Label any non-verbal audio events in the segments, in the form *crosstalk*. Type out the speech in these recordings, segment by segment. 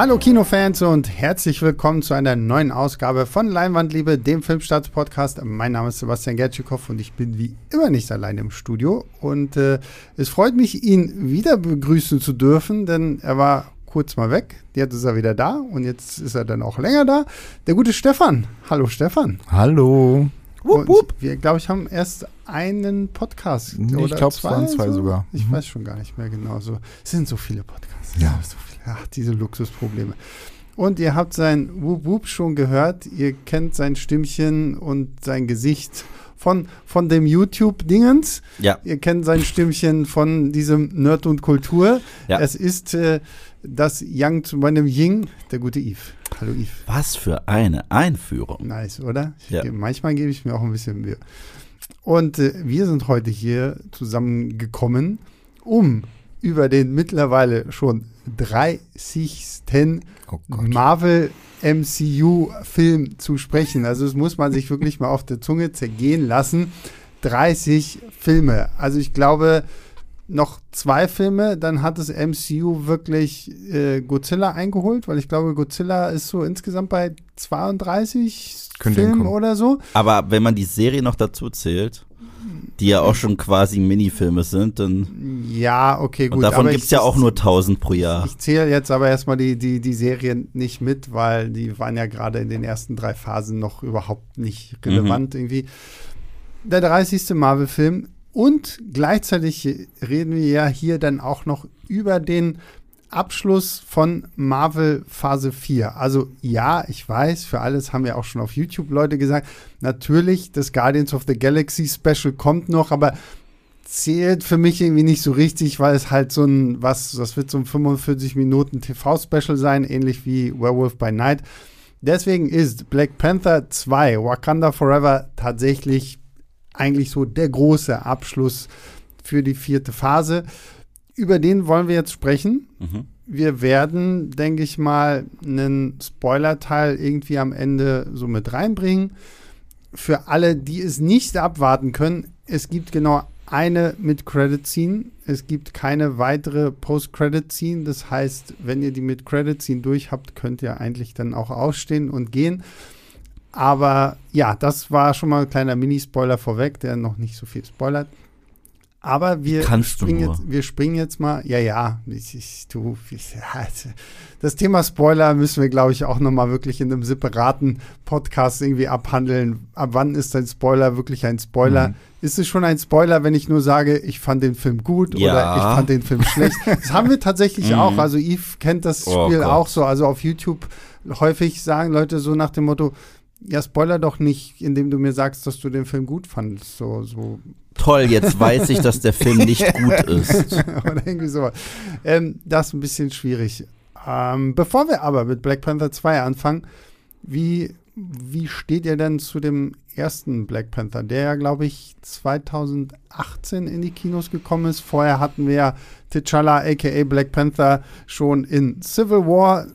Hallo Kinofans und herzlich willkommen zu einer neuen Ausgabe von Leinwandliebe, dem Filmstarts-Podcast. Mein Name ist Sebastian Gertschikow und ich bin wie immer nicht allein im Studio. Und äh, es freut mich, ihn wieder begrüßen zu dürfen, denn er war kurz mal weg. Jetzt ist er wieder da und jetzt ist er dann auch länger da. Der gute Stefan. Hallo Stefan. Hallo. Wupp, wupp. Wir, glaube ich, haben erst einen Podcast. Ich glaube, es waren zwei so? sogar. Ich mhm. weiß schon gar nicht mehr genau. So, es sind so viele Podcasts. Ja. So viele. Ach, diese Luxusprobleme. Und ihr habt sein Wup Wup schon gehört. Ihr kennt sein Stimmchen und sein Gesicht von, von dem YouTube-Dingens. Ja. Ihr kennt sein Stimmchen von diesem Nerd und Kultur. Ja. Es ist äh, das Yang zu meinem Ying, der gute Yves. Hallo Yves. Was für eine Einführung. Nice, oder? Ja. Gebe, manchmal gebe ich mir auch ein bisschen Mühe. Und äh, wir sind heute hier zusammengekommen, um über den mittlerweile schon 30. Oh. Marvel MCU-Film zu sprechen. Also das muss man sich wirklich mal auf der Zunge zergehen lassen. 30 Filme. Also ich glaube, noch zwei Filme, dann hat das MCU wirklich äh, Godzilla eingeholt, weil ich glaube, Godzilla ist so insgesamt bei 32 Könnte Filmen oder so. Aber wenn man die Serie noch dazu zählt, die ja auch schon quasi Minifilme sind, dann. Ja, okay, gut. und davon gibt es ja auch nur 1000 pro Jahr. Ich zähle jetzt aber erstmal die, die, die Serien nicht mit, weil die waren ja gerade in den ersten drei Phasen noch überhaupt nicht relevant irgendwie. Der 30. Marvel-Film und gleichzeitig reden wir ja hier dann auch noch über den Abschluss von Marvel Phase 4. Also ja, ich weiß, für alles haben ja auch schon auf YouTube Leute gesagt, natürlich, das Guardians of the Galaxy Special kommt noch, aber zählt für mich irgendwie nicht so richtig, weil es halt so ein, was, das wird so ein 45 Minuten TV-Special sein, ähnlich wie Werewolf by Night. Deswegen ist Black Panther 2, Wakanda Forever, tatsächlich eigentlich so der große Abschluss für die vierte Phase. Über den wollen wir jetzt sprechen. Mhm. Wir werden, denke ich mal, einen Spoiler-Teil irgendwie am Ende so mit reinbringen. Für alle, die es nicht abwarten können, es gibt genau eine mit Credit Scene. Es gibt keine weitere Post-Credit Scene. Das heißt, wenn ihr die mit Credit Scene durch habt, könnt ihr eigentlich dann auch ausstehen und gehen. Aber ja, das war schon mal ein kleiner Mini-Spoiler vorweg, der noch nicht so viel spoilert. Aber wir Kannst du springen, nur. Jetzt, wir springen jetzt mal, ja, ja, ich, ich, du, ich, ja, *laughs* das Thema Spoiler müssen wir, glaube ich, auch noch mal wirklich in einem separaten Podcast irgendwie abhandeln. Ab wann ist ein Spoiler wirklich ein Spoiler? Mhm. Ist es schon ein Spoiler, wenn ich nur sage, ich fand den Film gut Ja. oder ich fand den Film schlecht? *laughs* Das haben wir tatsächlich Mhm. auch. Also Yves kennt das Oh Spiel Gott. auch so. Also auf YouTube häufig sagen Leute so nach dem Motto, ja, spoiler doch nicht, indem du mir sagst, dass du den Film gut fandest. So, so Toll, jetzt weiß ich, dass der Film nicht *laughs* gut ist. oder irgendwie sowas. Ähm, das ist ein bisschen schwierig. Ähm, bevor wir aber mit Black Panther 2 anfangen, wie, wie steht ihr denn zu dem ersten Black Panther, der ja, glaube ich, 2018 in die Kinos gekommen ist? Vorher hatten wir ja T'Challa, aka Black Panther, schon in Civil War,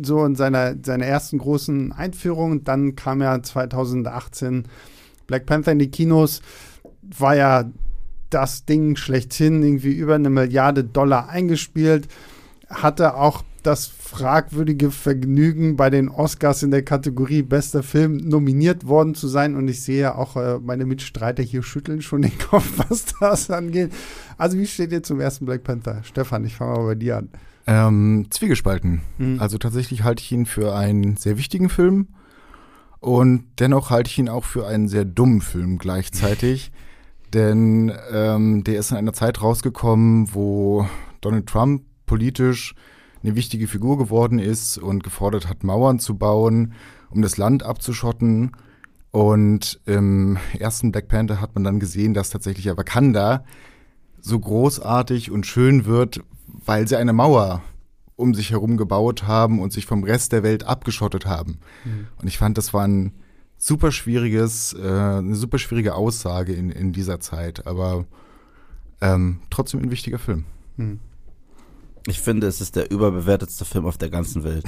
so in seiner, seiner ersten großen Einführung. Dann kam ja 2018 Black Panther in die Kinos war ja das Ding schlechthin, irgendwie über eine Milliarde Dollar eingespielt, hatte auch das fragwürdige Vergnügen, bei den Oscars in der Kategorie bester Film nominiert worden zu sein. Und ich sehe auch äh, meine Mitstreiter hier schütteln schon den *laughs* Kopf, was das angeht. Also wie steht ihr zum ersten Black Panther? Stefan, ich fange mal bei dir an. Ähm, zwiegespalten. Mhm. Also tatsächlich halte ich ihn für einen sehr wichtigen Film und dennoch halte ich ihn auch für einen sehr dummen Film gleichzeitig. *laughs* Denn ähm, der ist in einer Zeit rausgekommen, wo Donald Trump politisch eine wichtige Figur geworden ist und gefordert hat, Mauern zu bauen, um das Land abzuschotten. Und im ersten Black Panther hat man dann gesehen, dass tatsächlich Wakanda so großartig und schön wird, weil sie eine Mauer um sich herum gebaut haben und sich vom Rest der Welt abgeschottet haben. Und ich fand, das war ein super schwieriges, äh, eine super schwierige Aussage in, in dieser Zeit, aber ähm, trotzdem ein wichtiger Film. Hm. Ich finde, es ist der überbewertetste Film auf der ganzen Welt.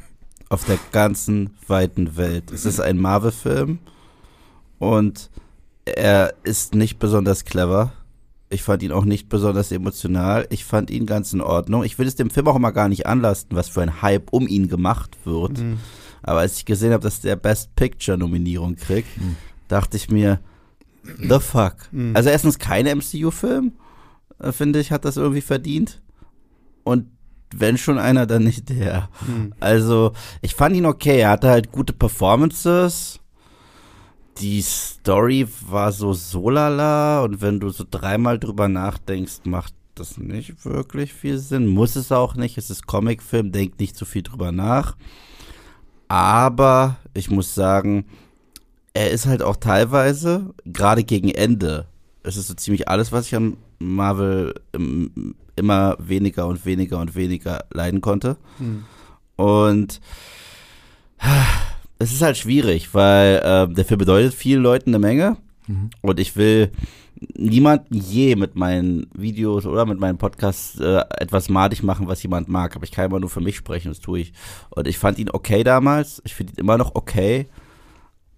*laughs* auf der ganzen weiten Welt. Es ist ein Marvel-Film und er ist nicht besonders clever. Ich fand ihn auch nicht besonders emotional. Ich fand ihn ganz in Ordnung. Ich will es dem Film auch immer gar nicht anlasten, was für ein Hype um ihn gemacht wird. Mhm. Aber als ich gesehen habe, dass der Best Picture Nominierung kriegt, dachte ich mir, the fuck. Mhm. Also erstens kein MCU-Film, äh, finde ich, hat das irgendwie verdient. Und wenn schon einer, dann nicht der. Mhm. Also, ich fand ihn okay. Er hatte halt gute Performances. Die Story war so solala und wenn du so dreimal drüber nachdenkst, macht das nicht wirklich viel Sinn. Muss es auch nicht. Es ist Comicfilm, denkt nicht so viel drüber nach. Aber ich muss sagen, er ist halt auch teilweise, gerade gegen Ende, es ist so ziemlich alles, was ich an Marvel immer weniger und weniger und weniger leiden konnte. Mhm. Und es ist halt schwierig, weil äh, der Film bedeutet vielen Leuten eine Menge. Mhm. Und ich will niemanden je mit meinen Videos oder mit meinen Podcasts äh, etwas madig machen, was jemand mag. Aber ich kann immer nur für mich sprechen, das tue ich. Und ich fand ihn okay damals. Ich finde ihn immer noch okay.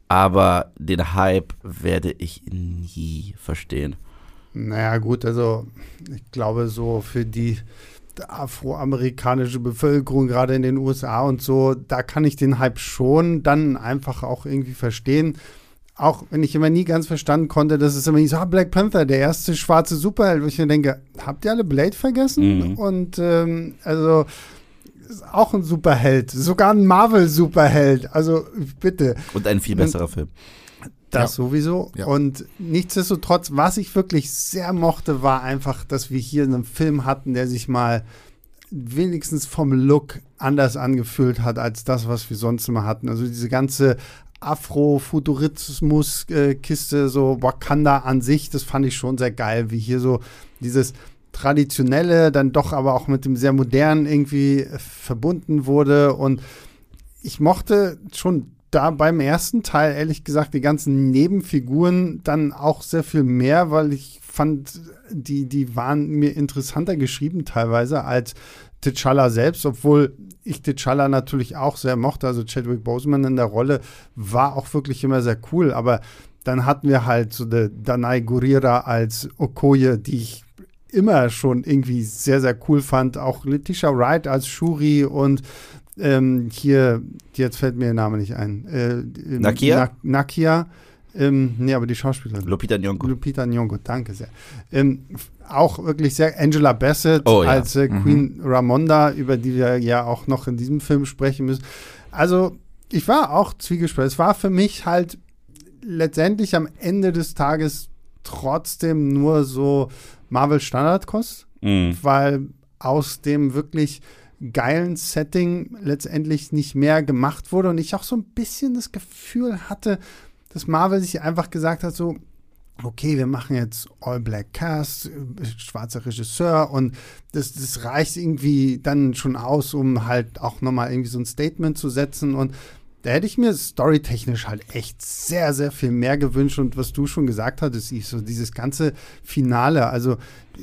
Aber den Hype werde ich nie verstehen. Naja, gut, also ich glaube, so für die afroamerikanische Bevölkerung, gerade in den USA und so, da kann ich den Hype schon dann einfach auch irgendwie verstehen. Auch wenn ich immer nie ganz verstanden konnte, dass es immer nicht so, ah, Black Panther, der erste schwarze Superheld, wo ich mir denke, habt ihr alle Blade vergessen? Mhm. Und ähm, also ist auch ein Superheld, sogar ein Marvel-Superheld. Also bitte. Und ein viel besserer Film. Das sowieso. Ja. Und nichtsdestotrotz, was ich wirklich sehr mochte, war einfach, dass wir hier einen Film hatten, der sich mal wenigstens vom Look anders angefühlt hat als das, was wir sonst immer hatten. Also diese ganze Afrofuturismus-Kiste, so Wakanda an sich, das fand ich schon sehr geil, wie hier so dieses traditionelle dann doch aber auch mit dem sehr modernen irgendwie äh, verbunden wurde. Und ich mochte schon da beim ersten Teil, ehrlich gesagt, die ganzen Nebenfiguren dann auch sehr viel mehr, weil ich fand, die, die waren mir interessanter geschrieben teilweise als T'Challa selbst, obwohl ich T'Challa natürlich auch sehr mochte. Also Chadwick Boseman in der Rolle war auch wirklich immer sehr cool, aber dann hatten wir halt so eine Danai Gurira als Okoye, die ich immer schon irgendwie sehr, sehr cool fand. Auch Letitia Wright als Shuri und ähm, hier, jetzt fällt mir der Name nicht ein. Äh, Nakia? Na, Nakia. Ähm, nee, aber die Schauspielerin. Lupita Nyong'o. Lupita Nyong'o, danke sehr. Ähm, auch wirklich sehr Angela Bassett Oh, ja. als äh, Mhm. Queen Ramonda, über die wir ja auch noch in diesem Film sprechen müssen. Also, ich war auch zwiegespalten. Es war für mich halt letztendlich am Ende des Tages trotzdem nur so Marvel Standardkost, Mhm. weil aus dem wirklich geilen Setting letztendlich nicht mehr gemacht wurde und ich auch so ein bisschen das Gefühl hatte, dass Marvel sich einfach gesagt hat, so, okay, wir machen jetzt All Black Cast, äh, schwarzer Regisseur und das, das reicht irgendwie dann schon aus, um halt auch nochmal irgendwie so ein Statement zu setzen und da hätte ich mir storytechnisch halt echt sehr, sehr viel mehr gewünscht. Und was du schon gesagt hattest, ich, so dieses ganze Finale. Also,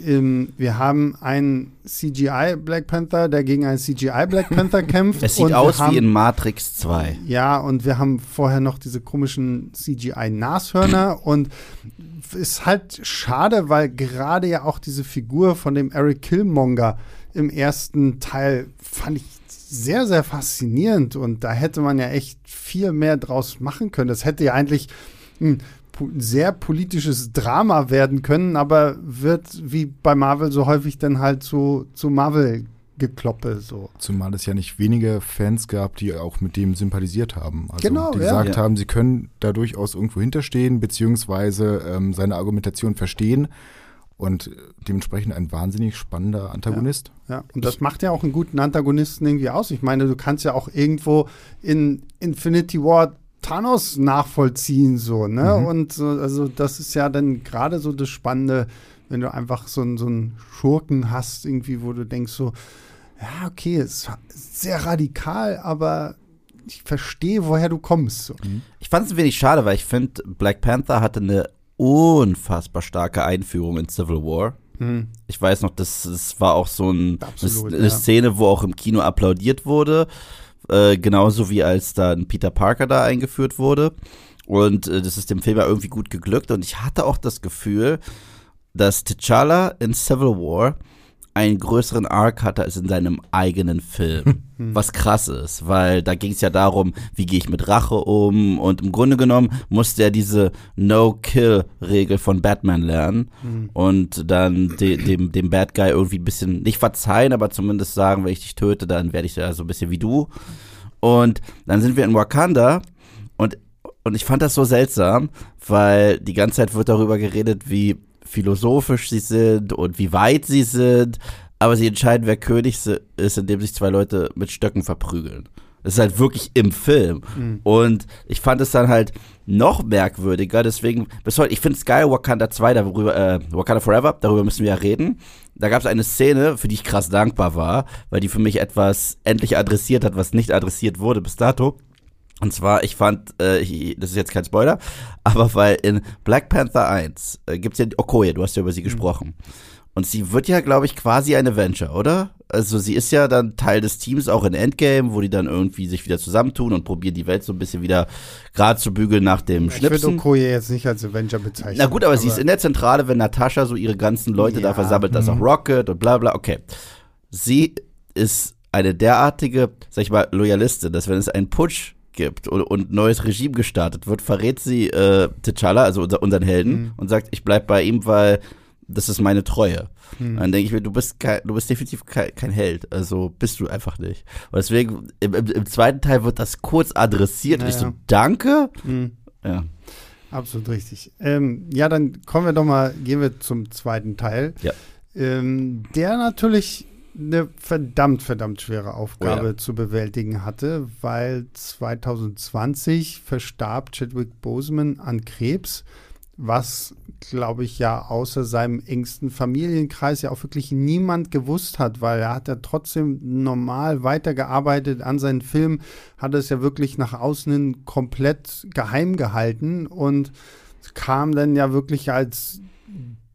ähm, wir haben einen CGI Black Panther, der gegen einen CGI Black *laughs* Panther kämpft. Es sieht aus haben, wie in Matrix 2. Ja, und wir haben vorher noch diese komischen CGI-Nashörner. und ist halt schade, weil gerade ja auch diese Figur von dem Eric Killmonger im ersten Teil fand ich sehr, sehr faszinierend und da hätte man ja echt viel mehr draus machen können. Das hätte ja eigentlich ein sehr politisches Drama werden können, aber wird wie bei Marvel so häufig dann halt zu, zu Marvel-Gekloppe so. Zumal es ja nicht wenige Fans gab, die auch mit dem sympathisiert haben. Also Genau, die ja. gesagt Ja. haben, sie können da durchaus irgendwo hinterstehen, beziehungsweise ähm, seine Argumentation verstehen. Und äh, dementsprechend ein wahnsinnig spannender Antagonist. Ja, und das macht ja auch einen guten Antagonisten irgendwie aus. Ich meine, du kannst ja auch irgendwo in Infinity War Thanos nachvollziehen, so, ne? Mhm. Und so, also das ist ja dann gerade so das Spannende, wenn du einfach so, einen- so einen Schurken hast, irgendwie, wo du denkst so, ja, okay, es ist sehr radikal, aber ich verstehe, woher du kommst. So. Ich fand es ein wenig schade, weil ich finde, Black Panther hatte eine unfassbar starke Einführung in Civil War. Hm. Ich weiß noch, das, das war auch so ein, Absolut, eine ja. Szene, wo auch im Kino applaudiert wurde. Äh, genauso wie als dann Peter Parker da eingeführt wurde. Und äh, das ist dem Film ja irgendwie gut geglückt. Und ich hatte auch das Gefühl, dass T'Challa in Civil War einen größeren Arc hatte als in seinem eigenen Film. Was krass ist, weil da ging es ja darum, wie gehe ich mit Rache um und im Grunde genommen musste er diese No-Kill-Regel von Batman lernen und dann de dem, dem Bad Guy irgendwie ein bisschen, nicht verzeihen, aber zumindest sagen, wenn ich dich töte, dann werde ich ja so ein bisschen wie du. Und dann sind wir in Wakanda und, und ich fand das so seltsam, weil die ganze Zeit wird darüber geredet, wie philosophisch sie sind und wie weit sie sind, aber sie entscheiden, wer König ist, indem sich zwei Leute mit Stöcken verprügeln. Das ist halt wirklich im Film. Und ich fand es dann halt noch merkwürdiger, deswegen bis heute, ich finde es geil, Wakanda 2, darüber, äh, Wakanda Forever, darüber müssen wir ja reden. Da gab es eine Szene, für die ich krass dankbar war, weil die für mich etwas endlich adressiert hat, was nicht adressiert wurde bis dato. Und zwar, ich fand, äh, ich, das ist jetzt kein Spoiler, *laughs* aber weil in Black Panther 1 äh, gibt's ja Okoye, du hast ja über sie gesprochen. Und sie wird ja, glaube ich, quasi ein Avenger, oder? Also sie ist ja dann Teil des Teams auch in Endgame, wo die dann irgendwie sich wieder zusammentun und probieren die Welt so ein bisschen wieder gerade zu bügeln nach dem Ich würde Schnipsen. Okoye jetzt nicht als Avenger bezeichnen. Na gut, aber, sie ist in der Zentrale, wenn Natascha so ihre ganzen Leute da Ja, versammelt, das auch Rocket und bla bla, okay. Sie ist eine derartige, sag ich mal, Loyalistin, dass wenn es einen Putsch gibt und, und neues Regime gestartet wird, verrät sie äh, T'Challa, also unser, unseren Helden, Mhm. und sagt, ich bleib bei ihm, weil das ist meine Treue. Mhm. Dann denke ich mir, du bist kein, du bist definitiv kein, kein Held, also bist du einfach nicht. Und deswegen, im, im, im zweiten Teil wird das kurz adressiert und ich so, Naja. danke? Mhm. Ja. Absolut richtig. Ähm, ja, dann kommen wir doch mal, gehen wir zum zweiten Teil. Ja. Ähm, der natürlich eine verdammt, verdammt schwere Aufgabe Oh ja. zu bewältigen hatte, weil 2020 verstarb Chadwick Boseman an Krebs, was, glaube ich, ja außer seinem engsten Familienkreis ja auch wirklich niemand gewusst hat, weil er hat ja trotzdem normal weitergearbeitet an seinen Filmen, hat es ja wirklich nach außen hin komplett geheim gehalten und kam dann ja wirklich als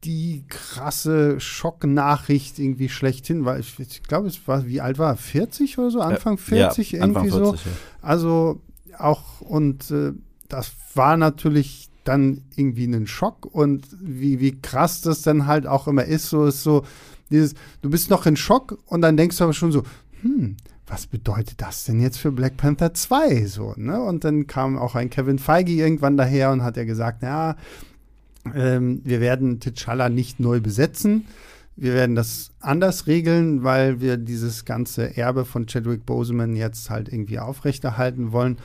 die krasse Schocknachricht irgendwie schlechthin, weil ich, ich glaube, es war, wie alt war er? 40 oder so? Anfang 40 ja, irgendwie Anfang so. 40, ja. Also auch, und äh, das war natürlich dann irgendwie ein Schock und wie, wie krass das dann halt auch immer ist, so ist so, dieses, du bist noch in Schock und dann denkst du aber schon so, hm, was bedeutet das denn jetzt für Black Panther 2? So, ne? Und dann kam auch ein Kevin Feige irgendwann daher und hat ja gesagt, ja, ähm, wir werden T'Challa nicht neu besetzen. Wir werden das anders regeln, weil wir dieses ganze Erbe von Chadwick Boseman jetzt halt irgendwie aufrechterhalten wollen.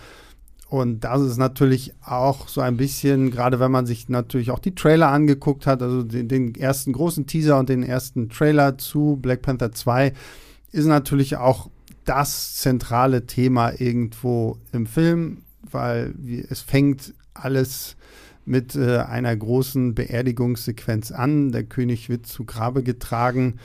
Und das ist natürlich auch so ein bisschen, gerade wenn man sich natürlich auch die Trailer angeguckt hat, also den, den ersten großen Teaser und den ersten Trailer zu Black Panther 2, ist natürlich auch das zentrale Thema irgendwo im Film, weil es fängt alles mit äh, einer großen Beerdigungssequenz an. Der König wird zu Grabe getragen.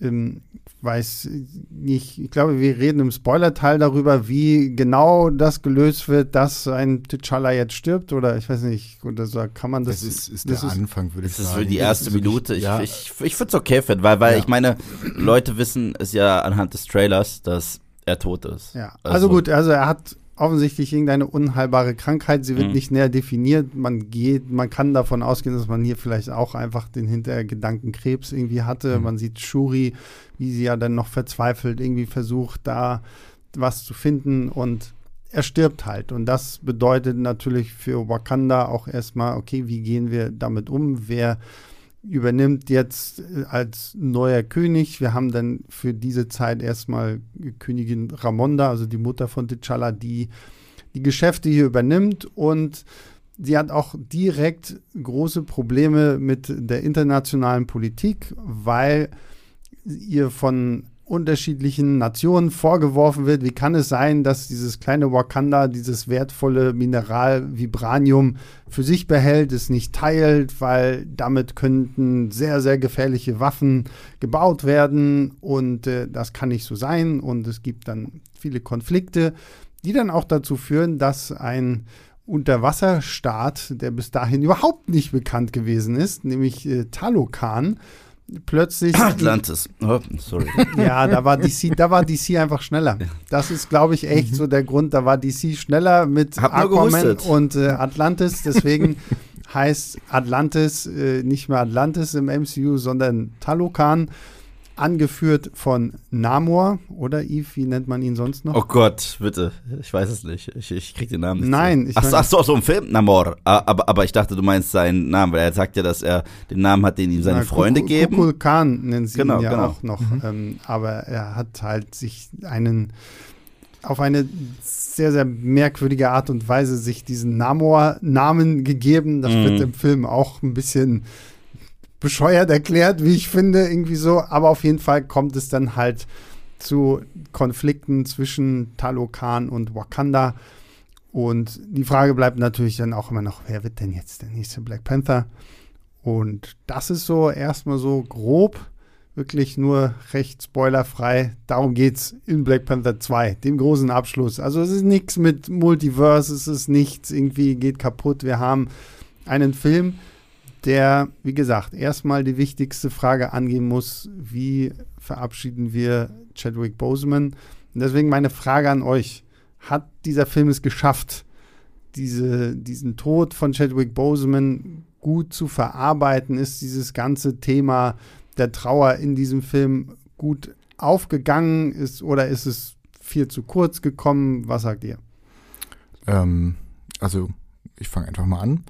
Ähm, weiß nicht, ich glaube, wir reden im Spoilerteil darüber, wie genau das gelöst wird, dass ein T'Challa jetzt stirbt oder ich weiß nicht, oder so kann man das. Das ist, ist das der ist- Anfang, würde ich Das ist sagen. so die erste Das ist Minute. Ich, ja, ich, ich würde es okay finden, weil, weil Ja. ich meine, Leute wissen es ja anhand des Trailers, dass er tot ist. Ja, also, gut, also er hat offensichtlich irgendeine unheilbare Krankheit. Sie wird Mhm. nicht näher definiert. Man geht, man kann davon ausgehen, dass man hier vielleicht auch einfach den Hintergedanken Krebs irgendwie hatte. Mhm. Man sieht Shuri, wie sie ja dann noch verzweifelt irgendwie versucht, da was zu finden und er stirbt halt. Und das bedeutet natürlich für Wakanda auch erstmal, okay, wie gehen wir damit um? Wer übernimmt jetzt äh, als neuer König. Wir haben dann für diese Zeit erstmal Königin Ramonda, also die Mutter von T'Challa, die die Geschäfte hier übernimmt und sie hat auch direkt große Probleme mit der internationalen Politik, weil ihr von unterschiedlichen Nationen vorgeworfen wird, wie kann es sein, dass dieses kleine Wakanda dieses wertvolle Mineral Vibranium für sich behält, es nicht teilt, weil damit könnten sehr, sehr gefährliche Waffen gebaut werden und äh, das kann nicht so sein und es gibt dann viele Konflikte, die dann auch dazu führen, dass ein Unterwasserstaat, der bis dahin überhaupt nicht bekannt gewesen ist, nämlich äh, Talokan, plötzlich Atlantis. Oh, sorry. *laughs* ja, da war DC, da war DC einfach schneller. Das ist, glaube ich, echt so der Grund. Da war DC schneller mit Hab Aquaman und äh, Atlantis. Deswegen *laughs* heißt Atlantis äh, nicht mehr Atlantis im MCU, sondern Talokan angeführt von Namor oder Eve, wie nennt man ihn sonst noch? Oh Gott, bitte. Ich weiß es nicht. Ich, ich krieg den Namen nicht. Nein, ich ach, mein- ach so, so im Film Namor. Ah, Aber, aber ich dachte, du meinst seinen Namen, weil er sagt ja, dass er den Namen hat, den ihm seine Na, Freunde Kuku- geben. Kukul Khan nennen sie Genau, ihn ja genau. auch noch. Ähm, aber er hat halt sich einen auf eine sehr, sehr merkwürdige Art und Weise sich diesen Namor-Namen gegeben. Das Mhm. wird im Film auch ein bisschen bescheuert erklärt, wie ich finde, irgendwie so. Aber auf jeden Fall kommt es dann halt zu Konflikten zwischen Talokan und Wakanda. Und die Frage bleibt natürlich dann auch immer noch, wer wird denn jetzt der nächste Black Panther? Und das ist so erstmal so grob, wirklich nur recht spoilerfrei. Darum geht's in Black Panther 2, dem großen Abschluss. Also es ist nichts mit Multiverse, es ist nichts irgendwie geht kaputt. Wir haben einen Film, der, wie gesagt, erstmal die wichtigste Frage angehen muss, wie verabschieden wir Chadwick Boseman? Und deswegen meine Frage an euch, hat dieser Film es geschafft, diese, diesen Tod von Chadwick Boseman gut zu verarbeiten? Ist dieses ganze Thema der Trauer in diesem Film gut aufgegangen ist oder ist es viel zu kurz gekommen? Was sagt ihr? Ähm, also, ich fange einfach mal an.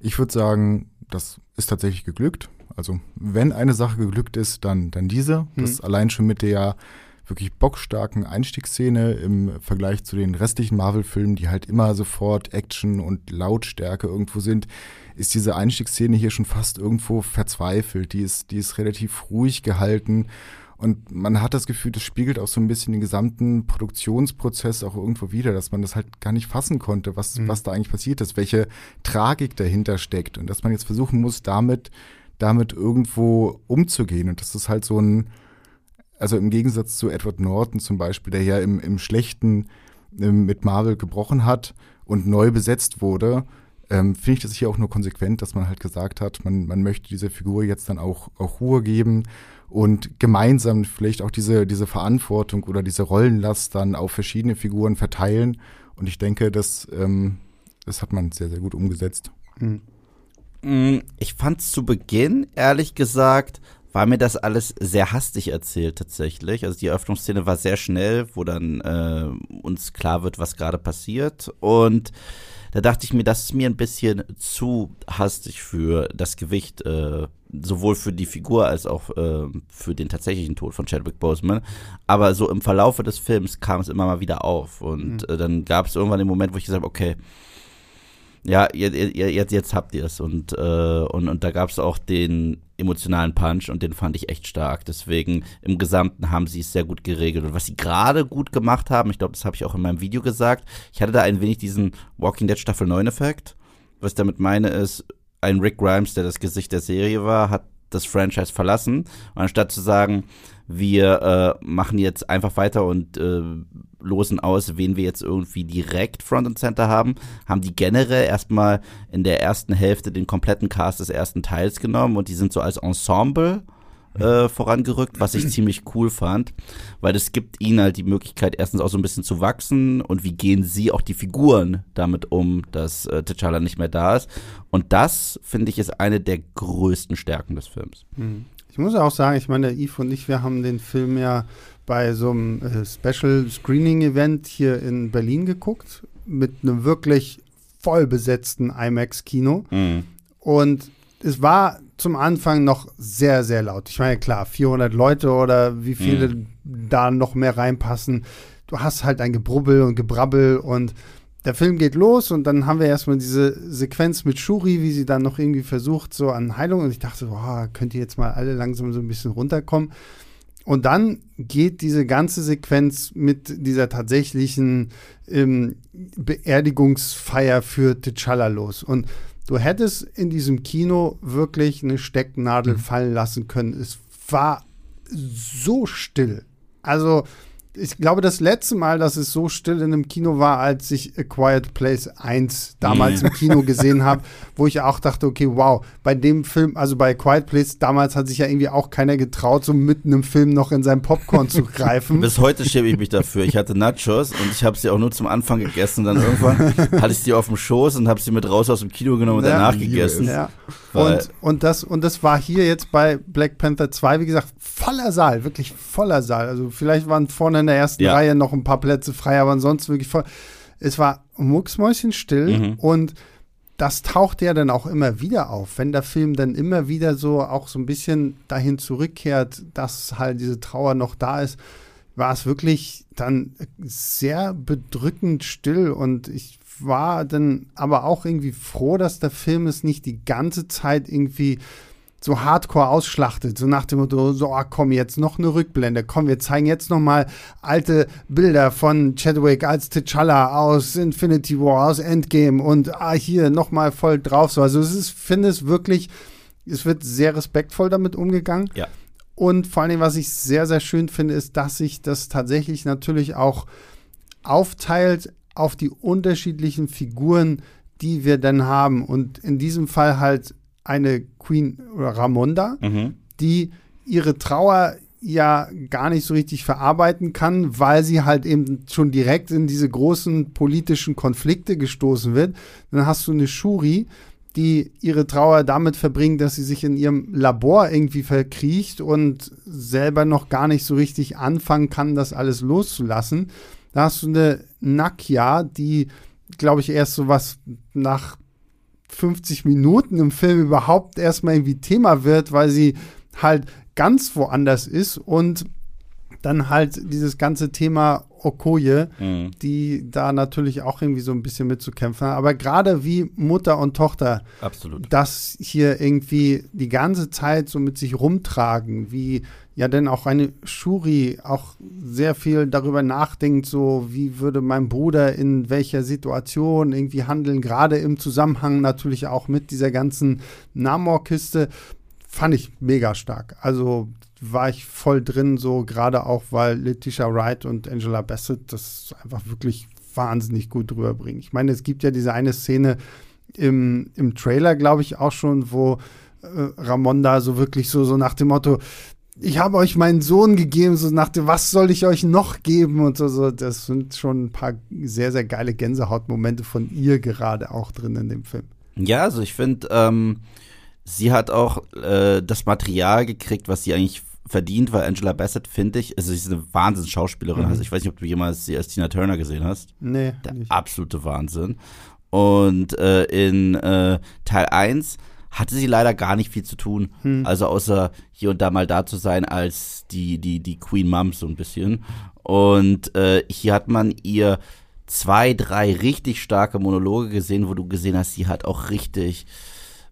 Ich würde sagen, das ist tatsächlich geglückt. Also, wenn eine Sache geglückt ist, dann, dann diese. Das allein schon mit der wirklich bockstarken Einstiegsszene im Vergleich zu den restlichen Marvel-Filmen, die halt immer sofort Action und Lautstärke irgendwo sind, ist diese Einstiegsszene hier schon fast irgendwo verzweifelt. Die ist, die ist relativ ruhig gehalten. Und man hat das Gefühl, das spiegelt auch so ein bisschen den gesamten Produktionsprozess auch irgendwo wieder, dass man das halt gar nicht fassen konnte, was, Mhm. was da eigentlich passiert ist, welche Tragik dahinter steckt und dass man jetzt versuchen muss, damit, damit irgendwo umzugehen. Und das ist halt so ein, also im Gegensatz zu Edward Norton zum Beispiel, der ja im, im Schlechten ähm, mit Marvel gebrochen hat und neu besetzt wurde, ähm, finde ich das hier auch nur konsequent, dass man halt gesagt hat, man, man möchte dieser Figur jetzt dann auch, auch Ruhe geben und gemeinsam vielleicht auch diese, diese Verantwortung oder diese Rollenlast dann auf verschiedene Figuren verteilen. Und ich denke, das, ähm, das hat man sehr, sehr gut umgesetzt. Mhm. Ich fand zu Beginn, ehrlich gesagt, war mir das alles sehr hastig erzählt tatsächlich. Also die Eröffnungsszene war sehr schnell, wo dann äh, uns klar wird, was gerade passiert. Und da dachte ich mir, das ist mir ein bisschen zu hastig für das Gewicht, äh, sowohl für die Figur als auch äh, für den tatsächlichen Tod von Chadwick Boseman. Aber so im Verlaufe des Films kam es immer mal wieder auf. Und äh, dann gab es irgendwann den Moment, wo ich gesagt habe, okay, ja, ihr, jetzt, jetzt habt ihr es. Und, äh, und, und da gab es auch den emotionalen Punch und den fand ich echt stark. Deswegen im Gesamten haben sie es sehr gut geregelt. Und was sie gerade gut gemacht haben, ich glaube, das habe ich auch in meinem Video gesagt, ich hatte da ein wenig diesen Walking Dead Staffel 9 Effekt. Was ich damit meine ist, ein Rick Grimes, der das Gesicht der Serie war, hat das Franchise verlassen. Und anstatt zu sagen, wir äh, machen jetzt einfach weiter und äh, losen aus, wen wir jetzt irgendwie direkt Front and Center haben, haben die generell erstmal in der ersten Hälfte den kompletten Cast des ersten Teils genommen und die sind so als Ensemble äh, vorangerückt, was ich *clears throat* ziemlich cool fand, weil es gibt ihnen halt die Möglichkeit, erstens auch so ein bisschen zu wachsen und wie gehen sie auch die Figuren damit um, dass äh, T'Challa nicht mehr da ist. Und das, finde ich, ist eine der größten Stärken des Films. Ich muss auch sagen, ich meine, der Yves und ich, wir haben den Film ja bei so einem äh, Special Screening Event hier in Berlin geguckt, mit einem wirklich voll besetzten IMAX-Kino. Und es war zum Anfang noch sehr, sehr laut. Ich meine, klar, 400 Leute oder wie viele da noch mehr reinpassen. Du hast halt ein Gebrubbel und Gebrabbel und der Film geht los und dann haben wir erstmal diese Sequenz mit Shuri, wie sie dann noch irgendwie versucht, so an Heilung. Und ich dachte, boah, könnt ihr jetzt mal alle langsam so ein bisschen runterkommen. Und dann geht diese ganze Sequenz mit dieser tatsächlichen ähm, Beerdigungsfeier für T'Challa los. Und du hättest in diesem Kino wirklich eine Stecknadel fallen lassen können. Es war so still. Also ich glaube, das letzte Mal, dass es so still in einem Kino war, als ich A Quiet Place 1 damals im Kino gesehen *laughs* habe, wo ich auch dachte, okay, wow, bei dem Film, also bei A Quiet Place, damals hat sich ja irgendwie auch keiner getraut, so mitten im Film noch in sein Popcorn zu greifen. *laughs* Bis heute schäme ich mich dafür. Ich hatte Nachos und ich habe sie auch nur zum Anfang gegessen. Dann irgendwann *laughs* hatte ich sie auf dem Schoß und habe sie mit raus aus dem Kino genommen und Ja, danach gegessen. Ja. Und, und, das, und das war hier jetzt bei Black Panther 2, wie gesagt, voller Saal, wirklich voller Saal. Also vielleicht waren vorne in der ersten Ja. Reihe noch ein paar Plätze frei, aber ansonsten wirklich voll. Es war mucksmäuschenstill Mhm. und das taucht ja dann auch immer wieder auf, wenn der Film dann immer wieder so auch so ein bisschen dahin zurückkehrt, dass halt diese Trauer noch da ist, war es wirklich dann sehr bedrückend still und ich war dann aber auch irgendwie froh, dass der Film es nicht die ganze Zeit irgendwie so hardcore ausschlachtet, so nach dem Motto, so, ah, komm, jetzt noch eine Rückblende, komm, wir zeigen jetzt noch mal alte Bilder von Chadwick als T'Challa aus Infinity War, aus Endgame und ah, hier noch mal voll drauf, so, also es ist, finde es wirklich, es wird sehr respektvoll damit umgegangen. Ja. Und vor allem, was ich sehr, sehr schön finde, ist, dass sich das tatsächlich natürlich auch aufteilt auf die unterschiedlichen Figuren, die wir dann haben. Und in diesem Fall halt eine Queen Ramonda, Mhm. die ihre Trauer ja gar nicht so richtig verarbeiten kann, weil sie halt eben schon direkt in diese großen politischen Konflikte gestoßen wird. Dann hast du eine Shuri, die ihre Trauer damit verbringt, dass sie sich in ihrem Labor irgendwie verkriecht und selber noch gar nicht so richtig anfangen kann, das alles loszulassen. Da hast du eine Nakia, die, glaube ich, erst so was nach 50 Minuten im Film überhaupt erstmal irgendwie Thema wird, weil sie halt ganz woanders ist und dann halt dieses ganze Thema Okoye, Mhm. die da natürlich auch irgendwie so ein bisschen mitzukämpfen hat. Aber gerade wie Mutter und Tochter Absolut. das hier irgendwie die ganze Zeit so mit sich rumtragen, wie ja denn auch eine Shuri auch sehr viel darüber nachdenkt, so wie würde mein Bruder in welcher Situation irgendwie handeln, gerade im Zusammenhang natürlich auch mit dieser ganzen Namor-Kiste, fand ich mega stark. Also war ich voll drin, so gerade auch, weil Letitia Wright und Angela Bassett das einfach wirklich wahnsinnig gut rüberbringen. Ich meine, es gibt ja diese eine Szene im, im Trailer, glaube ich, auch schon, wo äh, Ramonda so wirklich so, so nach dem Motto, ich habe euch meinen Sohn gegeben, so nach dem, was soll ich euch noch geben und so, so. Das sind schon ein paar sehr, sehr geile Gänsehautmomente von ihr gerade auch drin in dem Film. Ja, also ich finde, ähm, sie hat auch äh, das Material gekriegt, was sie eigentlich verdient, weil Angela Bassett, finde ich, also sie ist eine Wahnsinns-Schauspielerin. Mhm. Also ich weiß nicht, ob du jemals sie als Tina Turner gesehen hast. Nee, Der nicht. absolute Wahnsinn. Und äh, in äh, Teil 1 hatte sie leider gar nicht viel zu tun. Hm. Also außer hier und da mal da zu sein als die, die, die Queen Mom so ein bisschen. Und äh, hier hat man ihr zwei, drei richtig starke Monologe gesehen, wo du gesehen hast, sie hat auch richtig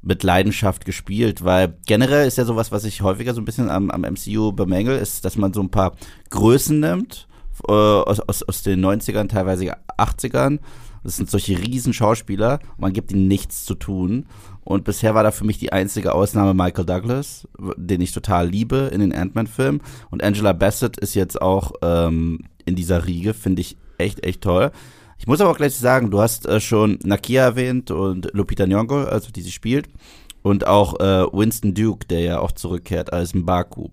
mit Leidenschaft gespielt, weil generell ist ja sowas, was ich häufiger so ein bisschen am, am MCU bemängel, ist, dass man so ein paar Größen nimmt, äh, aus, aus, aus den 90ern, teilweise 80ern. Das sind solche riesen Schauspieler man gibt ihnen nichts zu tun. Und bisher war da für mich die einzige Ausnahme Michael Douglas, den ich total liebe in den Ant-Man-Filmen. Und Angela Bassett ist jetzt auch ähm, in dieser Riege, finde ich echt, echt toll. Ich muss aber auch gleich sagen, du hast äh, schon Nakia erwähnt und Lupita Nyong'o, also die sie spielt. Und auch äh, Winston Duke, der ja auch zurückkehrt als Mbaku.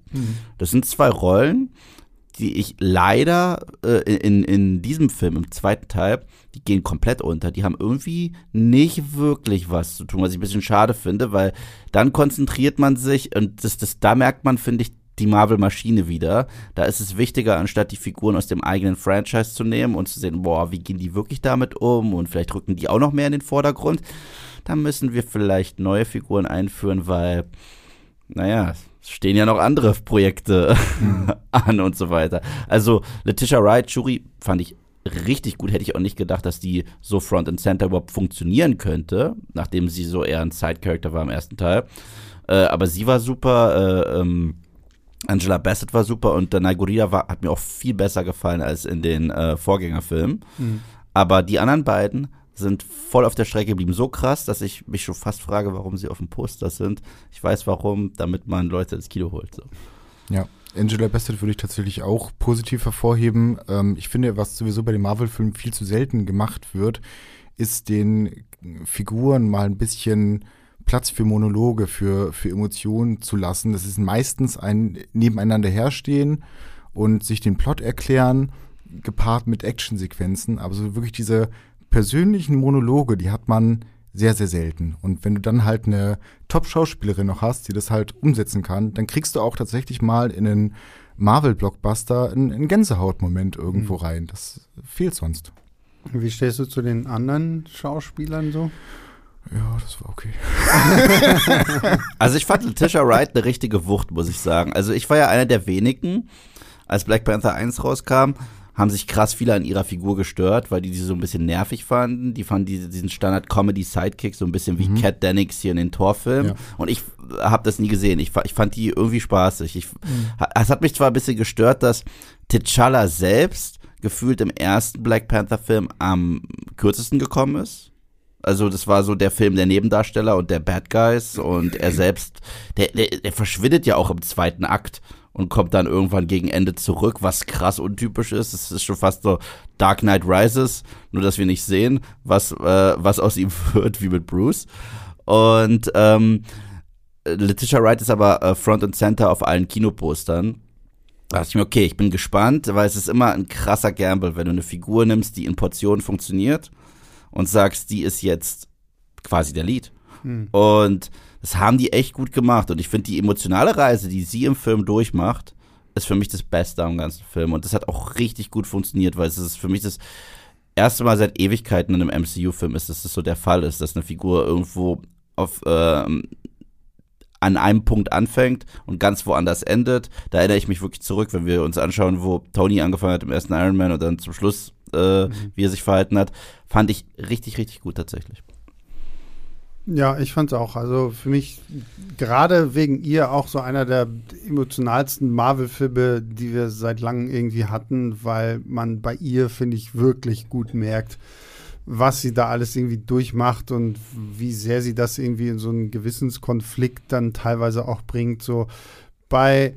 Das sind zwei Rollen, die ich leider äh, in, in diesem Film, im zweiten Teil, die gehen komplett unter. Die haben irgendwie nicht wirklich was zu tun, was ich ein bisschen schade finde, weil dann konzentriert man sich und das, das, da merkt man, finde ich, die Marvel-Maschine wieder. Da ist es wichtiger, anstatt die Figuren aus dem eigenen Franchise zu nehmen und zu sehen, boah, wie gehen die wirklich damit um und vielleicht rücken die auch noch mehr in den Vordergrund. Da müssen wir vielleicht neue Figuren einführen, weil, naja, es stehen ja noch andere Projekte *laughs* an und so weiter. Also Letitia Wright, Shuri, fand ich richtig gut. Hätte ich auch nicht gedacht, dass die so Front and Center überhaupt funktionieren könnte, nachdem sie so eher ein Side-Character war im ersten Teil. Äh, aber sie war super, äh, ähm, Angela Bassett war super und Danai Gurira war, hat mir auch viel besser gefallen als in den äh, Vorgängerfilmen. Aber die anderen beiden sind voll auf der Strecke geblieben. So krass, dass ich mich schon fast frage, warum sie auf dem Poster sind. Ich weiß warum, damit man Leute ins Kino holt. So. Ja. Angela Bassett würde ich tatsächlich auch positiv hervorheben. Ähm, ich finde, was sowieso bei den Marvel-Filmen viel zu selten gemacht wird, ist den Figuren mal ein bisschen Platz für Monologe, für, für Emotionen zu lassen. Das ist meistens ein Nebeneinander herstehen und sich den Plot erklären, gepaart mit Actionsequenzen. Aber so wirklich diese persönlichen Monologe, die hat man sehr, sehr selten. Und wenn du dann halt eine Top-Schauspielerin noch hast, die das halt umsetzen kann, dann kriegst du auch tatsächlich mal in einen Marvel-Blockbuster einen, einen Gänsehautmoment irgendwo mhm. rein. Das fehlt sonst. Wie stehst du zu den anderen Schauspielern so? Ja, das war okay. *laughs* also ich fand Letitia Wright eine richtige Wucht, muss ich sagen. Also ich war ja einer der wenigen, als Black Panther 1 rauskam, haben sich krass viele an ihrer Figur gestört, weil die sie so ein bisschen nervig fanden. Die fanden die, diesen Standard-Comedy-Sidekick so ein bisschen wie mhm. Cat Dennings hier in den Torfilmen. Ja. Und ich habe das nie gesehen. Ich, ich, fand die irgendwie spaßig. Ich, mhm. Es hat mich zwar ein bisschen gestört, dass T'Challa selbst gefühlt im ersten Black Panther-Film am kürzesten gekommen ist. Also das war so der Film der Nebendarsteller und der Bad Guys und er selbst, der, der, der verschwindet ja auch im zweiten Akt und kommt dann irgendwann gegen Ende zurück, was krass untypisch ist. Es ist schon fast so Dark Knight Rises, nur dass wir nicht sehen, was, äh, was aus ihm *laughs* wird, wie mit Bruce. Und ähm, Letitia Wright ist aber äh, Front and Center auf allen Kinopostern. Da dachte ich mir, okay, ich bin gespannt, weil es ist immer ein krasser Gamble, wenn du eine Figur nimmst, die in Portionen funktioniert und sagst, die ist jetzt quasi der Lead. Hm. Und das haben die echt gut gemacht. Und ich finde, die emotionale Reise, die sie im Film durchmacht, ist für mich das Beste am ganzen Film. Und das hat auch richtig gut funktioniert, weil es ist für mich das erste Mal seit Ewigkeiten in einem MCU-Film ist, dass das so der Fall ist, dass eine Figur irgendwo auf ähm, an einem Punkt anfängt und ganz woanders endet. Da erinnere ich mich wirklich zurück, wenn wir uns anschauen, wo Tony angefangen hat im ersten Iron Man und dann zum Schluss äh, mhm. wie er sich verhalten hat, fand ich richtig, richtig gut tatsächlich. Ja, ich fand es auch. Also für mich gerade wegen ihr auch so einer der emotionalsten Marvel-Filme, die wir seit langem irgendwie hatten, weil man bei ihr, finde ich, wirklich gut merkt, was sie da alles irgendwie durchmacht und wie sehr sie das irgendwie in so einen Gewissenskonflikt dann teilweise auch bringt. So bei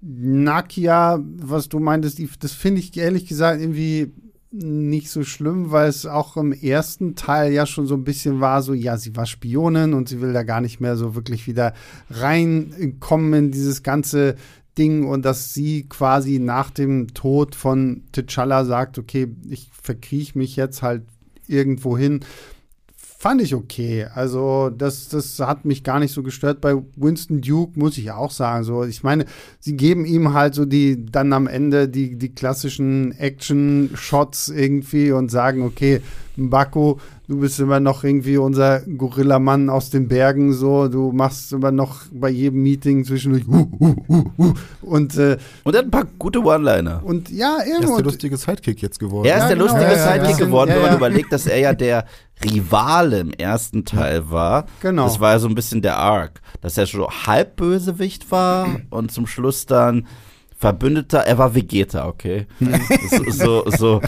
Nakia, was du meintest, das finde ich ehrlich gesagt irgendwie nicht so schlimm, weil es auch im ersten Teil ja schon so ein bisschen war, so ja, sie war Spionin und sie will da gar nicht mehr so wirklich wieder reinkommen in dieses ganze Ding und dass sie quasi nach dem Tod von T'Challa sagt, okay, ich verkrieche mich jetzt halt irgendwo hin fand ich okay. Also, das, das hat mich gar nicht so gestört. Bei Winston Duke muss ich auch sagen. So, ich meine, sie geben ihm halt so die, dann am Ende die, die klassischen Action-Shots irgendwie und sagen, okay, Baku, du bist immer noch irgendwie unser Gorilla-Mann aus den Bergen, so, du machst immer noch bei jedem Meeting zwischendurch uh, uh, uh, uh, und äh, Und er hat ein paar gute One-Liner. Und ja, irgendwo. Er ist der lustige Sidekick jetzt geworden. Er ist ja, der genau. lustige ja, Sidekick ja, geworden, ja, wenn man überlegt, dass er ja der Rivale im ersten Teil war. Genau. Das war ja so ein bisschen der Arc, dass er schon halb Bösewicht war und zum Schluss dann Verbündeter, er war Vegeta, okay? so, so, so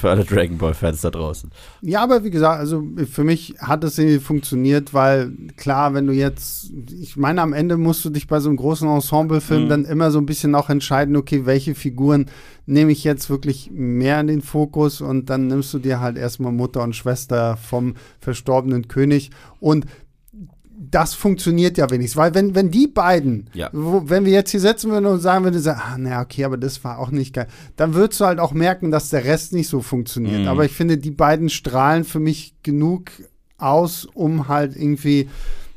für alle Dragon Ball Fans da draußen. Ja, aber wie gesagt, also für mich hat es irgendwie funktioniert, weil klar, wenn du jetzt, ich meine, am Ende musst du dich bei so einem großen Ensemblefilm Mhm. dann immer so ein bisschen auch entscheiden, okay, welche Figuren nehme ich jetzt wirklich mehr in den Fokus und dann nimmst du dir halt erstmal Mutter und Schwester vom verstorbenen König und das funktioniert ja wenigstens, weil wenn, wenn die beiden, Ja. wo, wenn wir jetzt hier sitzen würden und sagen würden, sagen, ah, naja, okay, aber das war auch nicht geil, dann würdest du halt auch merken, dass der Rest nicht so funktioniert. Mhm. Aber ich finde, die beiden strahlen für mich genug aus, um halt irgendwie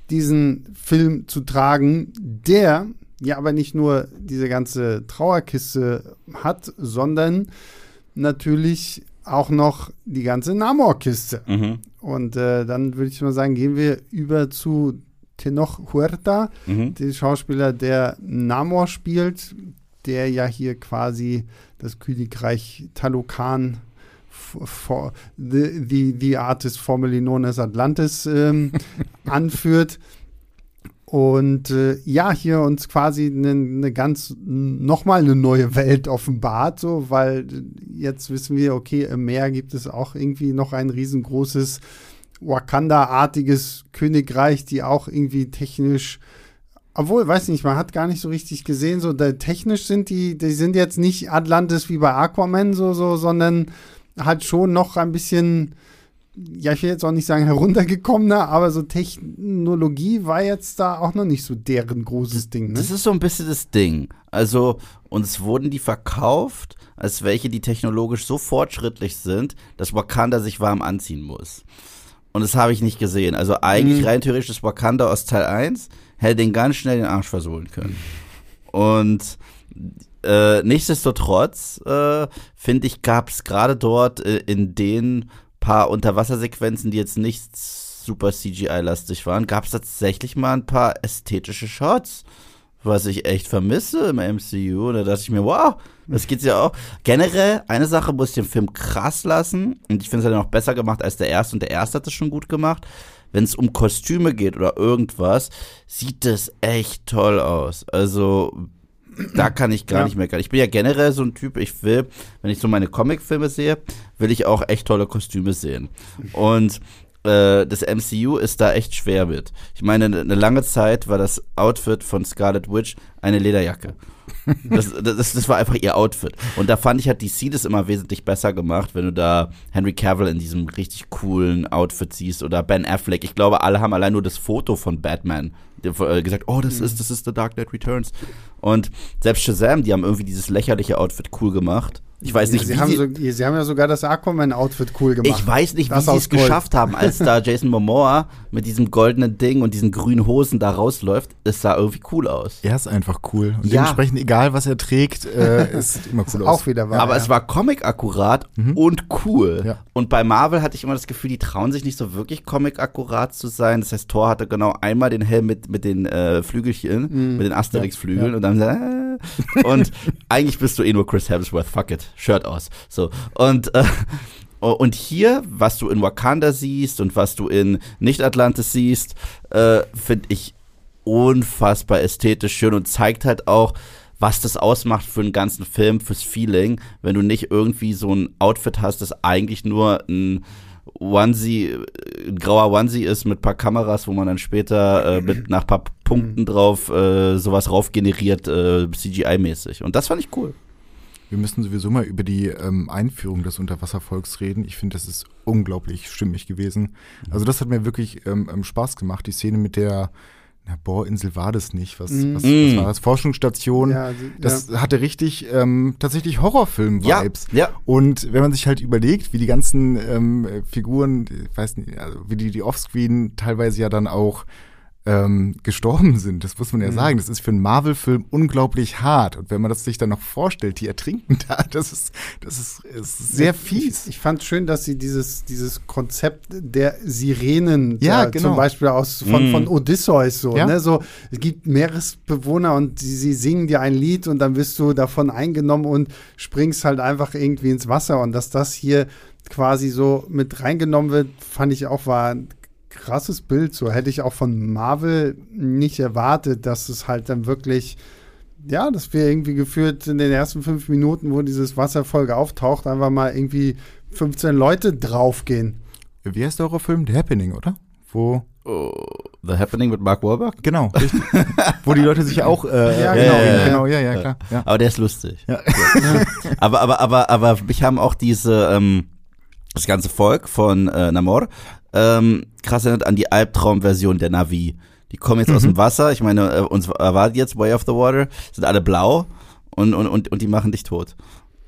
diesen Film zu tragen, der ja aber nicht nur diese ganze Trauerkiste hat, sondern natürlich auch noch die ganze Namor-Kiste. Mhm. Und äh, dann würde ich mal sagen, gehen wir über zu Tenoch Huerta, Mhm. den Schauspieler, der Namor spielt, der ja hier quasi das Königreich Talokan for, the, the, the artist formerly known as Atlantis ähm, *laughs* anführt. Und äh, ja, hier uns quasi eine ne ganz, nochmal eine neue Welt offenbart, so, weil jetzt wissen wir, okay, im Meer gibt es auch irgendwie noch ein riesengroßes Wakanda-artiges Königreich, die auch irgendwie technisch Obwohl, weiß nicht, man hat gar nicht so richtig gesehen, so da, technisch sind die, die sind jetzt nicht Atlantis wie bei Aquaman so, so, sondern halt schon noch ein bisschen, ja, ich will jetzt auch nicht sagen heruntergekommener, aber so Technologie war jetzt da auch noch nicht so deren großes Ding. Ne? Das ist so ein bisschen das Ding. Also, uns wurden die verkauft, als welche, die technologisch so fortschrittlich sind, dass Wakanda sich warm anziehen muss. Und das habe ich nicht gesehen. Also eigentlich Mhm. rein theoretisch das Wakanda aus Teil 1 hätte den ganz schnell den Arsch versohlen können. Und äh, nichtsdestotrotz, äh, finde ich, gab es gerade dort äh, in den paar Unterwassersequenzen, die jetzt nicht super CGI-lastig waren, gab es tatsächlich mal ein paar ästhetische Shots, was ich echt vermisse im MCU. Da dachte ich mir, wow, das geht's ja auch. Generell, eine Sache muss ich den Film krass lassen. Und ich finde es halt noch besser gemacht als der erste. Und der erste hat es schon gut gemacht. Wenn es um Kostüme geht oder irgendwas, sieht das echt toll aus. Also, da kann ich gar Ja. nicht meckern. Ich bin ja generell so ein Typ, ich will, wenn ich so meine Comicfilme sehe, will ich auch echt tolle Kostüme sehen. Und äh, das MCU ist da echt schwer mit. Ich meine, eine lange Zeit war das Outfit von Scarlet Witch eine Lederjacke. Das, das, das war einfach ihr Outfit. Und da fand ich, hat DC das immer wesentlich besser gemacht, wenn du da Henry Cavill in diesem richtig coolen Outfit siehst oder Ben Affleck. Ich glaube, alle haben allein nur das Foto von Batman äh, gesagt, oh, das ist, das ist The Dark Knight Returns. Und selbst Shazam, die haben irgendwie dieses lächerliche Outfit cool gemacht. Ich weiß nicht, sie, wie haben sie, so, sie haben ja sogar das Aquaman-Outfit cool gemacht. ich weiß nicht, wie sie es Gold. geschafft haben, als da *laughs* Jason Momoa mit diesem goldenen Ding und diesen grünen Hosen da rausläuft. Es sah irgendwie cool aus. Er ist einfach cool. Und Ja. dementsprechend, egal was er trägt, äh, *laughs* es sieht immer cool aus. Auch wieder wahr. Aber ja. es war Comic-akkurat und cool. Ja. Und bei Marvel hatte ich immer das Gefühl, die trauen sich nicht so wirklich Comic-akkurat zu sein. Das heißt, Thor hatte genau einmal den Helm mit, mit den äh, Flügelchen, mit den Asterix-Flügeln und dann äh, und eigentlich bist du eh nur Chris Hemsworth, fuck it, Shirt aus. So. Und äh, *laughs* und hier, was du in Wakanda siehst und was du in Nicht-Atlantis siehst, äh, finde ich unfassbar ästhetisch schön und zeigt halt auch, was das ausmacht für einen ganzen Film, fürs Feeling, wenn du nicht irgendwie so ein Outfit hast, das eigentlich nur ein Onesie, äh, ein grauer Onesie ist mit paar Kameras, wo man dann später äh, mit nach paar Punkten drauf äh, sowas rauf generiert, äh, CGI-mäßig. Und das fand ich cool. Wir müssen sowieso mal über die ähm, Einführung des Unterwasservolks reden. Ich finde, das ist unglaublich stimmig gewesen. Also das hat mir wirklich ähm, ähm, Spaß gemacht. Die Szene mit der na, Bohrinsel war das nicht. Was, Mhm. was, Mhm. was war das? Forschungsstation. Ja, also, Das hatte richtig ähm, tatsächlich Horrorfilm-Vibes. Ja, ja. Und wenn man sich halt überlegt, wie die ganzen ähm, Figuren, ich weiß nicht, also wie die, die Offscreen teilweise ja dann auch ähm, gestorben sind, das muss man ja Mhm. sagen. Das ist für einen Marvel-Film unglaublich hart. Und wenn man das sich dann noch vorstellt, die ertrinken da, *laughs* das ist, das ist, ist sehr fies. Ich, ich fand schön, dass sie dieses, dieses Konzept der Sirenen, Ja, da, genau. zum Beispiel aus, von, Mm. von Odysseus, so, Ja. ne, so, es gibt Meeresbewohner und sie, sie singen dir ein Lied und dann bist du davon eingenommen und springst halt einfach irgendwie ins Wasser und dass das hier quasi so mit reingenommen wird, fand ich auch war ein krasses Bild, so hätte ich auch von Marvel nicht erwartet, dass es halt dann wirklich ja, dass wir irgendwie geführt in den ersten fünf Minuten, wo dieses Wasserfolge auftaucht, einfach mal irgendwie 15 Leute draufgehen. Wie heißt der Horrorfilm? The Happening, oder? Wo, Oh, The Happening mit Mark Wahlberg? genau, richtig. *laughs* Wo die Leute sich auch, äh, Ja, genau, genau, ja, genau, ja, ja, klar. Ja. Aber der ist lustig. Ja. *laughs* aber, aber, aber, aber mich haben auch diese, ähm, das ganze Volk von äh, Namor ähm, krass erinnert an die Albtraumversion der Navi. Die kommen jetzt aus Mhm. dem Wasser. Ich meine, äh, uns erwartet jetzt Way of the Water, sind alle blau und, und, und, und die machen dich tot.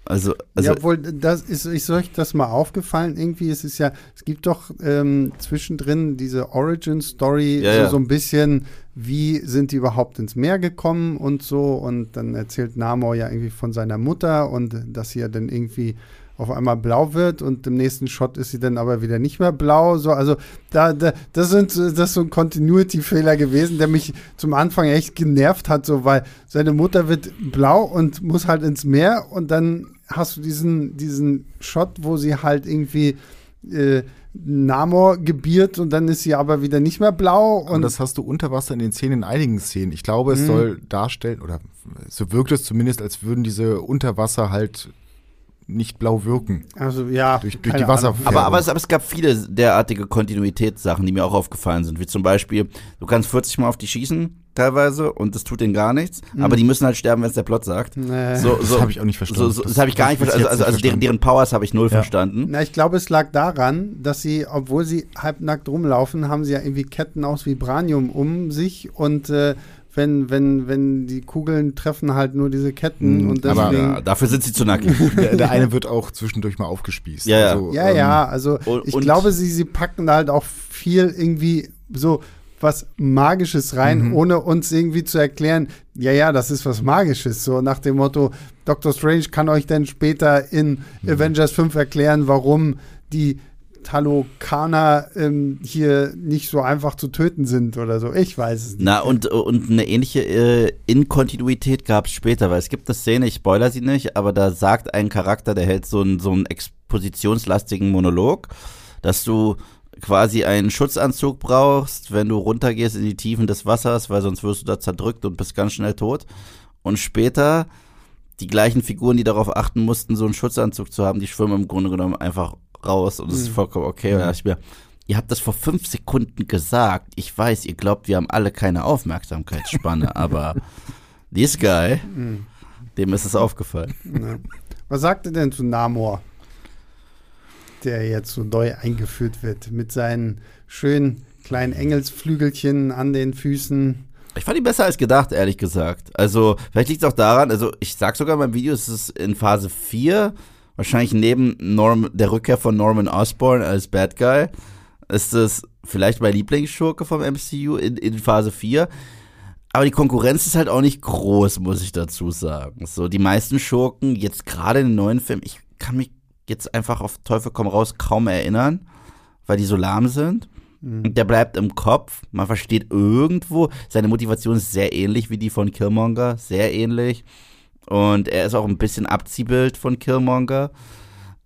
Also, also ja, obwohl, das ist, ist euch das mal aufgefallen? Irgendwie, es ist ja, es gibt doch ähm, zwischendrin diese Origin-Story, Ja, so, ja. so ein bisschen, wie sind die überhaupt ins Meer gekommen und so. Und dann erzählt Namor ja irgendwie von seiner Mutter und dass sie ja dann irgendwie auf einmal blau wird und im nächsten Shot ist sie dann aber wieder nicht mehr blau. So, also da, da das sind das ist so ein Continuity-Fehler gewesen, der mich zum Anfang echt genervt hat, so weil seine Mutter wird blau und muss halt ins Meer und dann hast du diesen, diesen Shot, wo sie halt irgendwie äh, Namor gebiert und dann ist sie aber wieder nicht mehr blau Und und das hast du unter Wasser in den Szenen, in einigen Szenen. Ich glaube, es Mhm. soll darstellen, oder so wirkt es zumindest, als würden diese Unterwasser halt nicht blau wirken. also ja Durch- durch die Wasser- Ahnung. Aber, aber, es, aber es gab viele derartige Kontinuitätssachen, die mir auch aufgefallen sind. Wie zum Beispiel, du kannst 40 Mal auf die schießen teilweise und das tut denen gar nichts, Mhm. aber die müssen halt sterben, wenn es der Plot sagt. Nee. So, Das so, habe ich auch nicht verstanden. so, so, das, habe ich gar nicht verstanden. Also, also, nicht also deren, deren Powers habe ich null Ja. verstanden. Na, ich glaube, es lag daran, dass sie, obwohl sie halbnackt rumlaufen, haben sie ja irgendwie Ketten aus Vibranium um sich und äh, wenn, wenn, wenn die Kugeln treffen halt nur diese Ketten Mhm, und aber- deswegen. Ja, dafür sind sie zu nackig. *laughs* Der, der eine wird auch zwischendurch mal aufgespießt. Ja, ja. Also, Ja, ähm, ja, also und- ich und- glaube, sie, sie packen da halt auch viel irgendwie so was Magisches rein, Mhm. ohne uns irgendwie zu erklären, ja, ja, das ist was Magisches. So nach dem Motto, Doctor Strange kann euch dann später in Mhm. Avengers 5 erklären, warum die Talokaner ähm, hier nicht so einfach zu töten sind oder so. Ich weiß es nicht. Na, und, und eine ähnliche äh, Inkontinuität gab es später, weil es gibt eine Szene, ich spoiler sie nicht, aber da sagt ein Charakter, der hält so einen, so einen expositionslastigen Monolog, dass du quasi einen Schutzanzug brauchst, wenn du runtergehst in die Tiefen des Wassers, weil sonst wirst du da zerdrückt und bist ganz schnell tot. Und später die gleichen Figuren, die darauf achten mussten, so einen Schutzanzug zu haben, die schwimmen im Grunde genommen einfach raus und es ist Mhm. vollkommen okay. Und da dachte ich mir, ihr habt das vor fünf Sekunden gesagt. Ich weiß, ihr glaubt, wir haben alle keine Aufmerksamkeitsspanne, *laughs* aber this guy, Mhm. dem ist es aufgefallen. Ja. Was sagt ihr denn zu Namor, der jetzt so neu eingeführt wird, mit seinen schönen kleinen Engelsflügelchen an den Füßen? Ich fand ihn besser als gedacht, ehrlich gesagt. Also, vielleicht liegt es auch daran, also ich sag sogar in meinem Video, es ist in Phase 4, wahrscheinlich neben Norm, der Rückkehr von Norman Osborn als Bad Guy, ist es vielleicht mein Lieblingsschurke vom MCU in, in Phase 4. Aber die Konkurrenz ist halt auch nicht groß, muss ich dazu sagen. So, die meisten Schurken, jetzt gerade in den neuen Filmen, ich kann mich jetzt einfach auf Teufel komm raus kaum erinnern, weil die so lahm sind. Und Der bleibt im Kopf. Man versteht irgendwo, seine Motivation ist sehr ähnlich wie die von Killmonger, sehr ähnlich. Und er ist auch ein bisschen Abziehbild von Killmonger.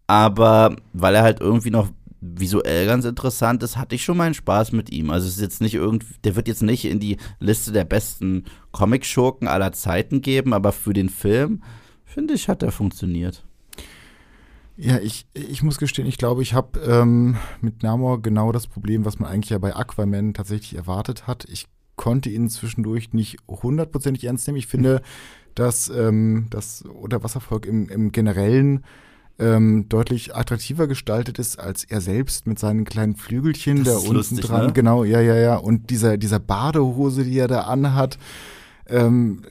Aber weil er halt irgendwie noch visuell ganz interessant ist, hatte ich schon meinen Spaß mit ihm. Also es ist jetzt nicht irgendwie, der wird jetzt nicht in die Liste der besten Comic-Schurken aller Zeiten geben, aber für den Film, finde ich, hat er funktioniert. Ja, ich, ich muss gestehen, ich glaube, ich habe ähm, mit Namor genau das Problem, was man eigentlich ja bei Aquaman tatsächlich erwartet hat. Ich konnte ihn zwischendurch nicht hundertprozentig ernst nehmen. Ich finde, dass ähm, das Unterwasservolk im, im Generellen ähm, deutlich attraktiver gestaltet ist als er selbst mit seinen kleinen Flügelchen Das da unten lustig, dran. ne? Genau, ja, ja, ja. Und dieser, dieser Badehose, die er da anhat. Ähm,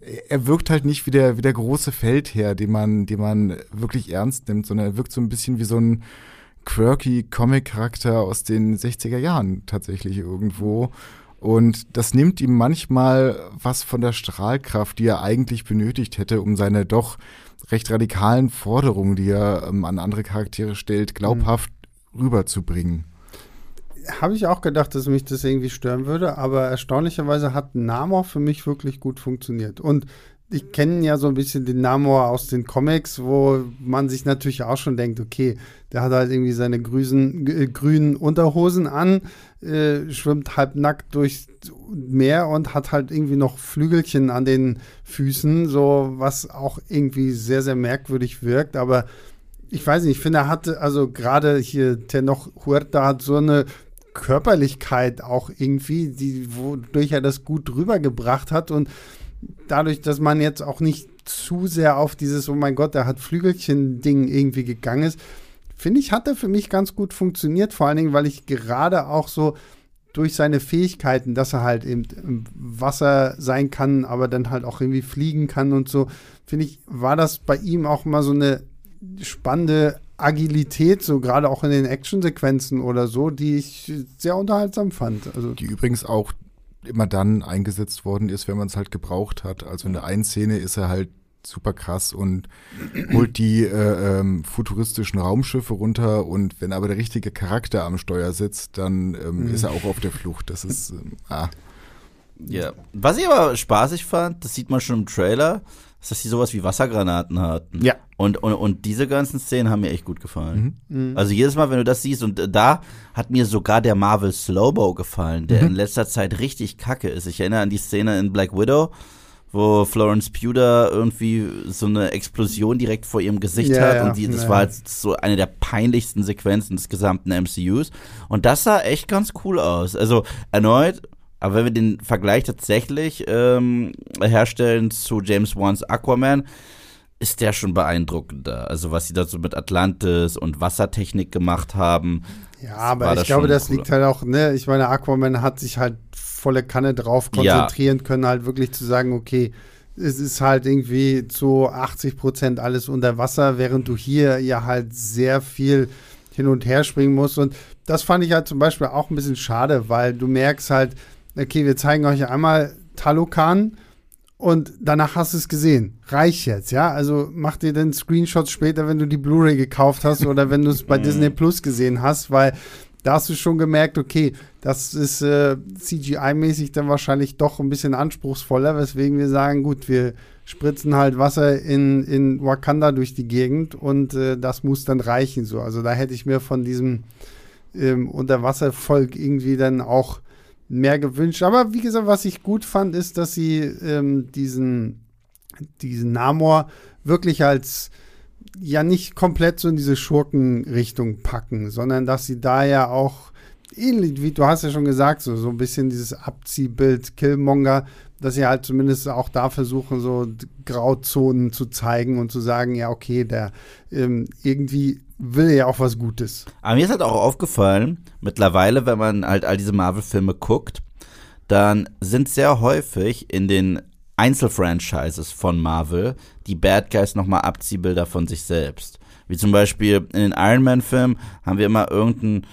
äh, er wirkt halt nicht wie der, wie der große Feldherr, den man, den man wirklich ernst nimmt, sondern er wirkt so ein bisschen wie so ein quirky Comic-Charakter aus den 60er Jahren tatsächlich irgendwo. Und das nimmt ihm manchmal was von der Strahlkraft, die er eigentlich benötigt hätte, um seine doch recht radikalen Forderungen, die er ähm, an andere Charaktere stellt, glaubhaft rüberzubringen. Habe ich auch gedacht, dass mich das irgendwie stören würde, aber erstaunlicherweise hat Namor für mich wirklich gut funktioniert. Und ich kenne ja so ein bisschen den Namor aus den Comics, wo man sich natürlich auch schon denkt, okay, der hat halt irgendwie seine grüßen, äh, grünen Unterhosen an, äh, schwimmt halb nackt durchs Meer und hat halt irgendwie noch Flügelchen an den Füßen, so was auch irgendwie sehr, sehr merkwürdig wirkt, aber ich weiß nicht, ich finde, er hatte, also gerade hier Tenoch Huerta hat so eine Körperlichkeit auch irgendwie, die, wodurch er das gut rübergebracht hat. Und dadurch, dass man jetzt auch nicht zu sehr auf dieses, oh mein Gott, er hat Flügelchen-Ding irgendwie gegangen ist, finde ich, hat er für mich ganz gut funktioniert, vor allen Dingen, weil ich gerade auch so durch seine Fähigkeiten, dass er halt eben im Wasser sein kann, aber dann halt auch irgendwie fliegen kann und so, finde ich, war das bei ihm auch mal so eine spannende Agilität, so gerade auch in den Actionsequenzen oder so, die ich sehr unterhaltsam fand. Also, Die übrigens auch immer dann eingesetzt worden ist, wenn man es halt gebraucht hat. Also in der einen Szene ist er halt super krass und holt die äh, ähm, futuristischen Raumschiffe runter und wenn aber der richtige Charakter am Steuer sitzt, dann ähm, Mhm. ist er auch auf der Flucht. Das ist ähm, ah. Ja. Was ich aber spaßig fand, das sieht man schon im Trailer, ist, dass die sowas wie Wassergranaten hatten. Ja. Und, und, und diese ganzen Szenen haben mir echt gut gefallen. Mhm. Also jedes Mal, wenn du das siehst, und da hat mir sogar der Marvel Slowbo gefallen, der in letzter Zeit richtig kacke ist. Ich erinnere an die Szene in Black Widow, wo Florence Pugh da irgendwie so eine Explosion direkt vor ihrem Gesicht Ja, hat ja, und die, das ja. war halt so eine der peinlichsten Sequenzen des gesamten MCUs. Und das sah echt ganz cool aus. Also erneut Aber wenn wir den Vergleich tatsächlich ähm, herstellen zu James Wans Aquaman, ist der schon beeindruckender. Also was sie da so mit Atlantis und Wassertechnik gemacht haben. Ja, aber ich glaube, das cooler. liegt halt auch, ne, ich meine, Aquaman hat sich halt volle Kanne drauf konzentrieren ja. können, halt wirklich zu sagen, okay, es ist halt irgendwie zu 80 Prozent alles unter Wasser, während du hier ja halt sehr viel hin und her springen musst. Und das fand ich halt zum Beispiel auch ein bisschen schade, weil du merkst halt, okay, wir zeigen euch einmal Talokan und danach hast du es gesehen. Reicht jetzt, ja? Also mach dir den Screenshots später, wenn du die Blu-ray gekauft hast oder wenn du es bei *laughs* Disney Plus gesehen hast, weil da hast du schon gemerkt, okay, das ist äh, CGI-mäßig dann wahrscheinlich doch ein bisschen anspruchsvoller, weswegen wir sagen, gut, wir spritzen halt Wasser in, in Wakanda durch die Gegend und äh, das muss dann reichen so. Also da hätte ich mir von diesem ähm, Unterwasservolk irgendwie dann auch mehr gewünscht. Aber wie gesagt, was ich gut fand, ist, dass sie ähm, diesen, diesen Namor wirklich als ja nicht komplett so in diese Schurkenrichtung packen, sondern dass sie da ja auch ähnlich wie du hast ja schon gesagt, so, so ein bisschen dieses Abziehbild Killmonger, dass sie halt zumindest auch da versuchen, so Grauzonen zu zeigen und zu sagen, ja, okay, der ähm, irgendwie will ja auch was Gutes. Aber mir ist halt auch aufgefallen, mittlerweile, wenn man halt all diese Marvel-Filme guckt, dann sind sehr häufig in den Einzelfranchises von Marvel die Bad Guys nochmal Abziehbilder von sich selbst. Wie zum Beispiel in den Iron Man-Filmen haben wir immer irgendeinen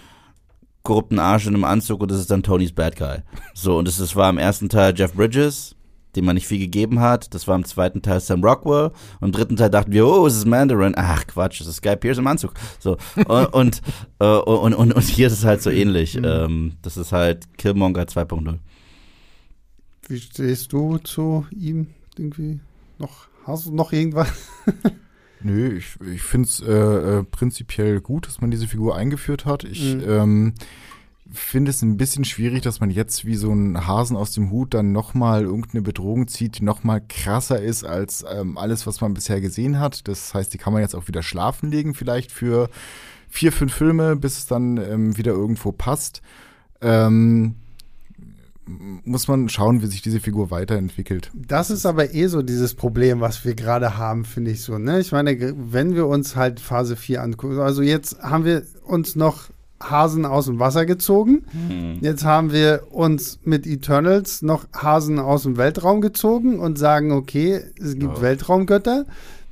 korrupten Arsch in einem Anzug und das ist dann Tonys Bad Guy. So, und das, das war im ersten Teil Jeff Bridges, dem man nicht viel gegeben hat. Das war im zweiten Teil Sam Rockwell. Und im dritten Teil dachten wir, oh, es ist Mandarin. Ach, Quatsch, es ist Guy Pierce im Anzug. So, *laughs* und, und, äh, und, und, und, hier ist es halt so ähnlich. Mhm. Ähm, das ist halt Killmonger 2.0. Wie stehst du zu ihm irgendwie? Noch, hast du noch irgendwas? *laughs* Nö, ich, ich finde es äh, äh, prinzipiell gut, dass man diese Figur eingeführt hat. Ich mhm. ähm, finde es ein bisschen schwierig, dass man jetzt wie so ein Hasen aus dem Hut dann nochmal irgendeine Bedrohung zieht, die nochmal krasser ist als ähm, alles, was man bisher gesehen hat. Das heißt, die kann man jetzt auch wieder schlafen legen, vielleicht für vier, fünf Filme, bis es dann ähm, wieder irgendwo passt. Ähm, muss man schauen, wie sich diese Figur weiterentwickelt. Das ist aber eh so dieses Problem, was wir gerade haben, finde ich so. Ne? Ich meine, wenn wir uns halt Phase 4 angucken, also jetzt haben wir uns noch Hasen aus dem Wasser gezogen. Mhm. Jetzt haben wir uns mit Eternals noch Hasen aus dem Weltraum gezogen und sagen, okay, es gibt oh. Weltraumgötter.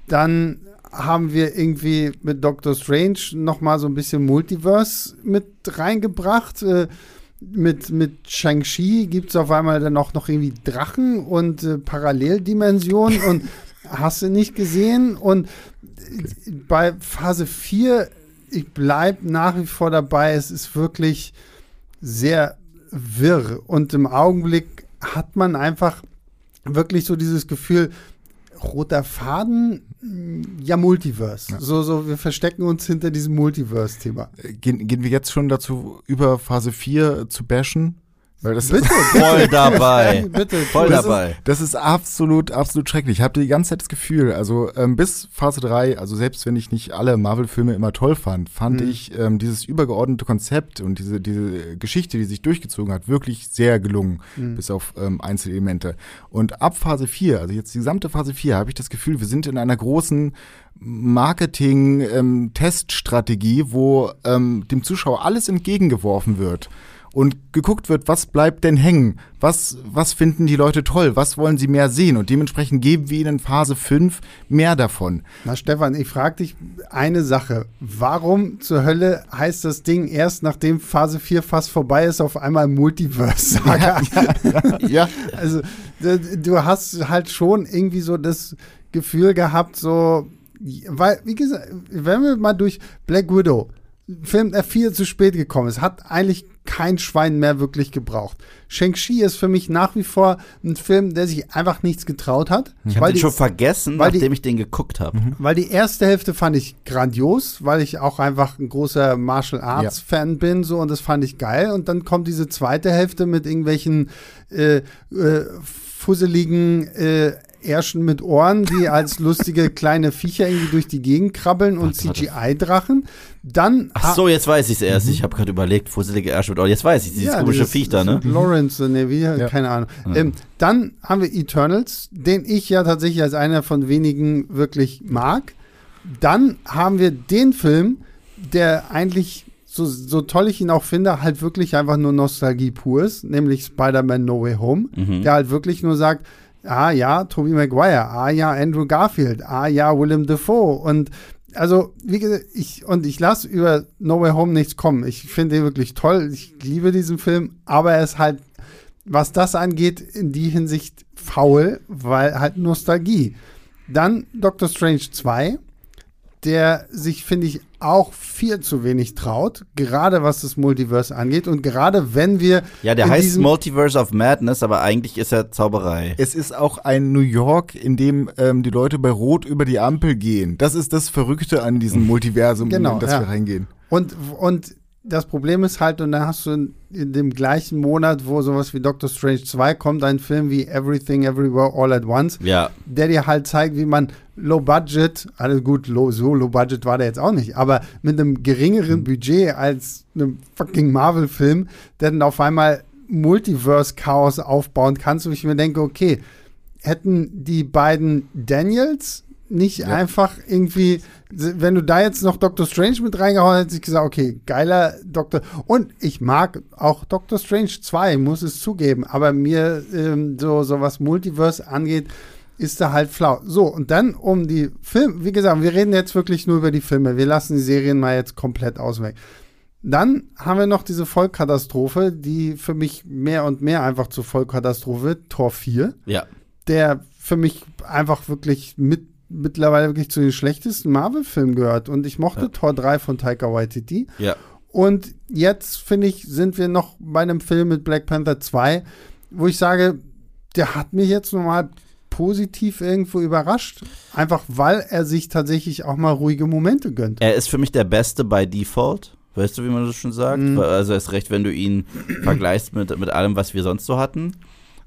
Dann haben wir irgendwie mit Doctor Strange noch mal so ein bisschen Multiverse mit reingebracht. Äh, mit, mit Shang-Chi gibt es auf einmal dann auch noch irgendwie Drachen und äh, Paralleldimensionen und *laughs* hast du nicht gesehen. Und äh, bei Phase 4, ich bleibe nach wie vor dabei, es ist wirklich sehr wirr. Und im Augenblick hat man einfach wirklich so dieses Gefühl, roter Faden, ja, Multiverse. Ja. So, so, wir verstecken uns hinter diesem Multiverse-Thema. Äh, gehen, gehen wir jetzt schon dazu über Phase 4 zu bashen? Weil das bitte, ist *laughs* voll dabei. bitte, voll das dabei. Ist, das ist absolut, absolut schrecklich. Ich habe die ganze Zeit das Gefühl, also ähm, bis Phase 3, also selbst wenn ich nicht alle Marvel-Filme immer toll fand, fand mhm. ich ähm, dieses übergeordnete Konzept und diese, diese Geschichte, die sich durchgezogen hat, wirklich sehr gelungen, mhm. bis auf ähm, Einzelelemente. Und ab Phase 4, also jetzt die gesamte Phase 4, habe ich das Gefühl, wir sind in einer großen Marketing-Teststrategie, ähm, wo ähm, dem Zuschauer alles entgegengeworfen wird und geguckt wird, was bleibt denn hängen? Was, was finden die Leute toll? Was wollen sie mehr sehen? Und dementsprechend geben wir ihnen Phase 5 mehr davon. Na, Stefan, ich frage dich eine Sache. Warum zur Hölle heißt das Ding erst nachdem Phase 4 fast vorbei ist, auf einmal Multiverse-Saga? *laughs* Ja, ja, ja. also, du hast halt schon irgendwie so das Gefühl gehabt, so, weil, wie gesagt, wenn wir mal durch Black Widow, Film, der viel zu spät gekommen ist, hat eigentlich kein Schwein mehr wirklich gebraucht. Shang-Chi ist für mich nach wie vor ein Film, der sich einfach nichts getraut hat. Ich habe den schon vergessen, nachdem die, ich den geguckt habe. Mhm. Weil die erste Hälfte fand ich grandios, weil ich auch einfach ein großer Martial Arts ja. Fan bin, so und das fand ich geil. Und dann kommt diese zweite Hälfte mit irgendwelchen äh, äh, fusseligen äh, Ärschen mit Ohren, die als lustige kleine Viecher irgendwie durch die Gegend krabbeln und CGI-Drachen. Dann Ach so, jetzt weiß ich es erst. Ich habe gerade überlegt, fusselige Ärsche mit Ohren. Jetzt weiß ich, dieses Ja, komische dieses- Viech da, ne? Lawrence, ne, wie, keine Ahnung. Ähm, dann haben wir Eternals, den ich ja tatsächlich als einer von wenigen wirklich mag. Dann haben wir den Film, der eigentlich, so, so toll ich ihn auch finde, halt wirklich einfach nur Nostalgie pur ist, nämlich Spider-Man No Way Home, der halt wirklich nur sagt, ah ja, Tobey Maguire, ah ja, Andrew Garfield, ah ja, Willem Dafoe und also, wie gesagt, ich, und ich lasse über No Way Home nichts kommen. Ich finde ihn wirklich toll. Ich liebe diesen Film, aber er ist halt, was das angeht, in die Hinsicht faul, weil halt Nostalgie. Dann Doctor Strange 2, der sich, finde ich, auch viel zu wenig traut, gerade was das Multiverse angeht. Und gerade wenn wir. Ja, der heißt Multiverse of Madness, aber eigentlich ist er Zauberei. Es ist auch ein New York, in dem ähm, die Leute bei Rot über die Ampel gehen. Das ist das Verrückte an diesem *laughs* Multiversum, Genau, in das ja. wir reingehen. Und, und das Problem ist halt, und dann hast du in, in dem gleichen Monat, wo sowas wie Doctor Strange 2 kommt, ein Film wie Everything Everywhere All at Once, Ja, der dir halt zeigt, wie man Low Budget, alles gut, low, so Low Budget war der jetzt auch nicht, aber mit einem geringeren Budget als einem fucking Marvel-Film, der dann auf einmal Multiverse-Chaos aufbauen kannst, wo ich mir denke, okay, hätten die beiden Daniels nicht einfach irgendwie, wenn du da jetzt noch Doctor Strange mit reingehauen hättest, ich gesagt, okay, geiler Doctor. Und ich mag auch Doctor Strange 2, muss es zugeben, aber mir ähm, so, so was Multiverse angeht, ist da halt flau. So, und dann um die Filme, wie gesagt, wir reden jetzt wirklich nur über die Filme, wir lassen die Serien mal jetzt komplett ausweg. Dann haben wir noch diese Vollkatastrophe, die für mich mehr und mehr einfach zur Vollkatastrophe wird, Tor 4 ja. der für mich einfach wirklich mit, mittlerweile wirklich zu den schlechtesten Marvel-Filmen gehört. Und ich mochte Tor 3 von Taika Waititi. Ja. Und jetzt, finde ich, sind wir noch bei einem Film mit Black Panther 2, wo ich sage, der hat mich jetzt nochmal positiv irgendwo überrascht. Einfach weil er sich tatsächlich auch mal ruhige Momente gönnt. Er ist für mich der Beste bei Default. Weißt du, wie man das schon sagt? Mhm. Also erst recht, wenn du ihn vergleichst mit, mit allem, was wir sonst so hatten.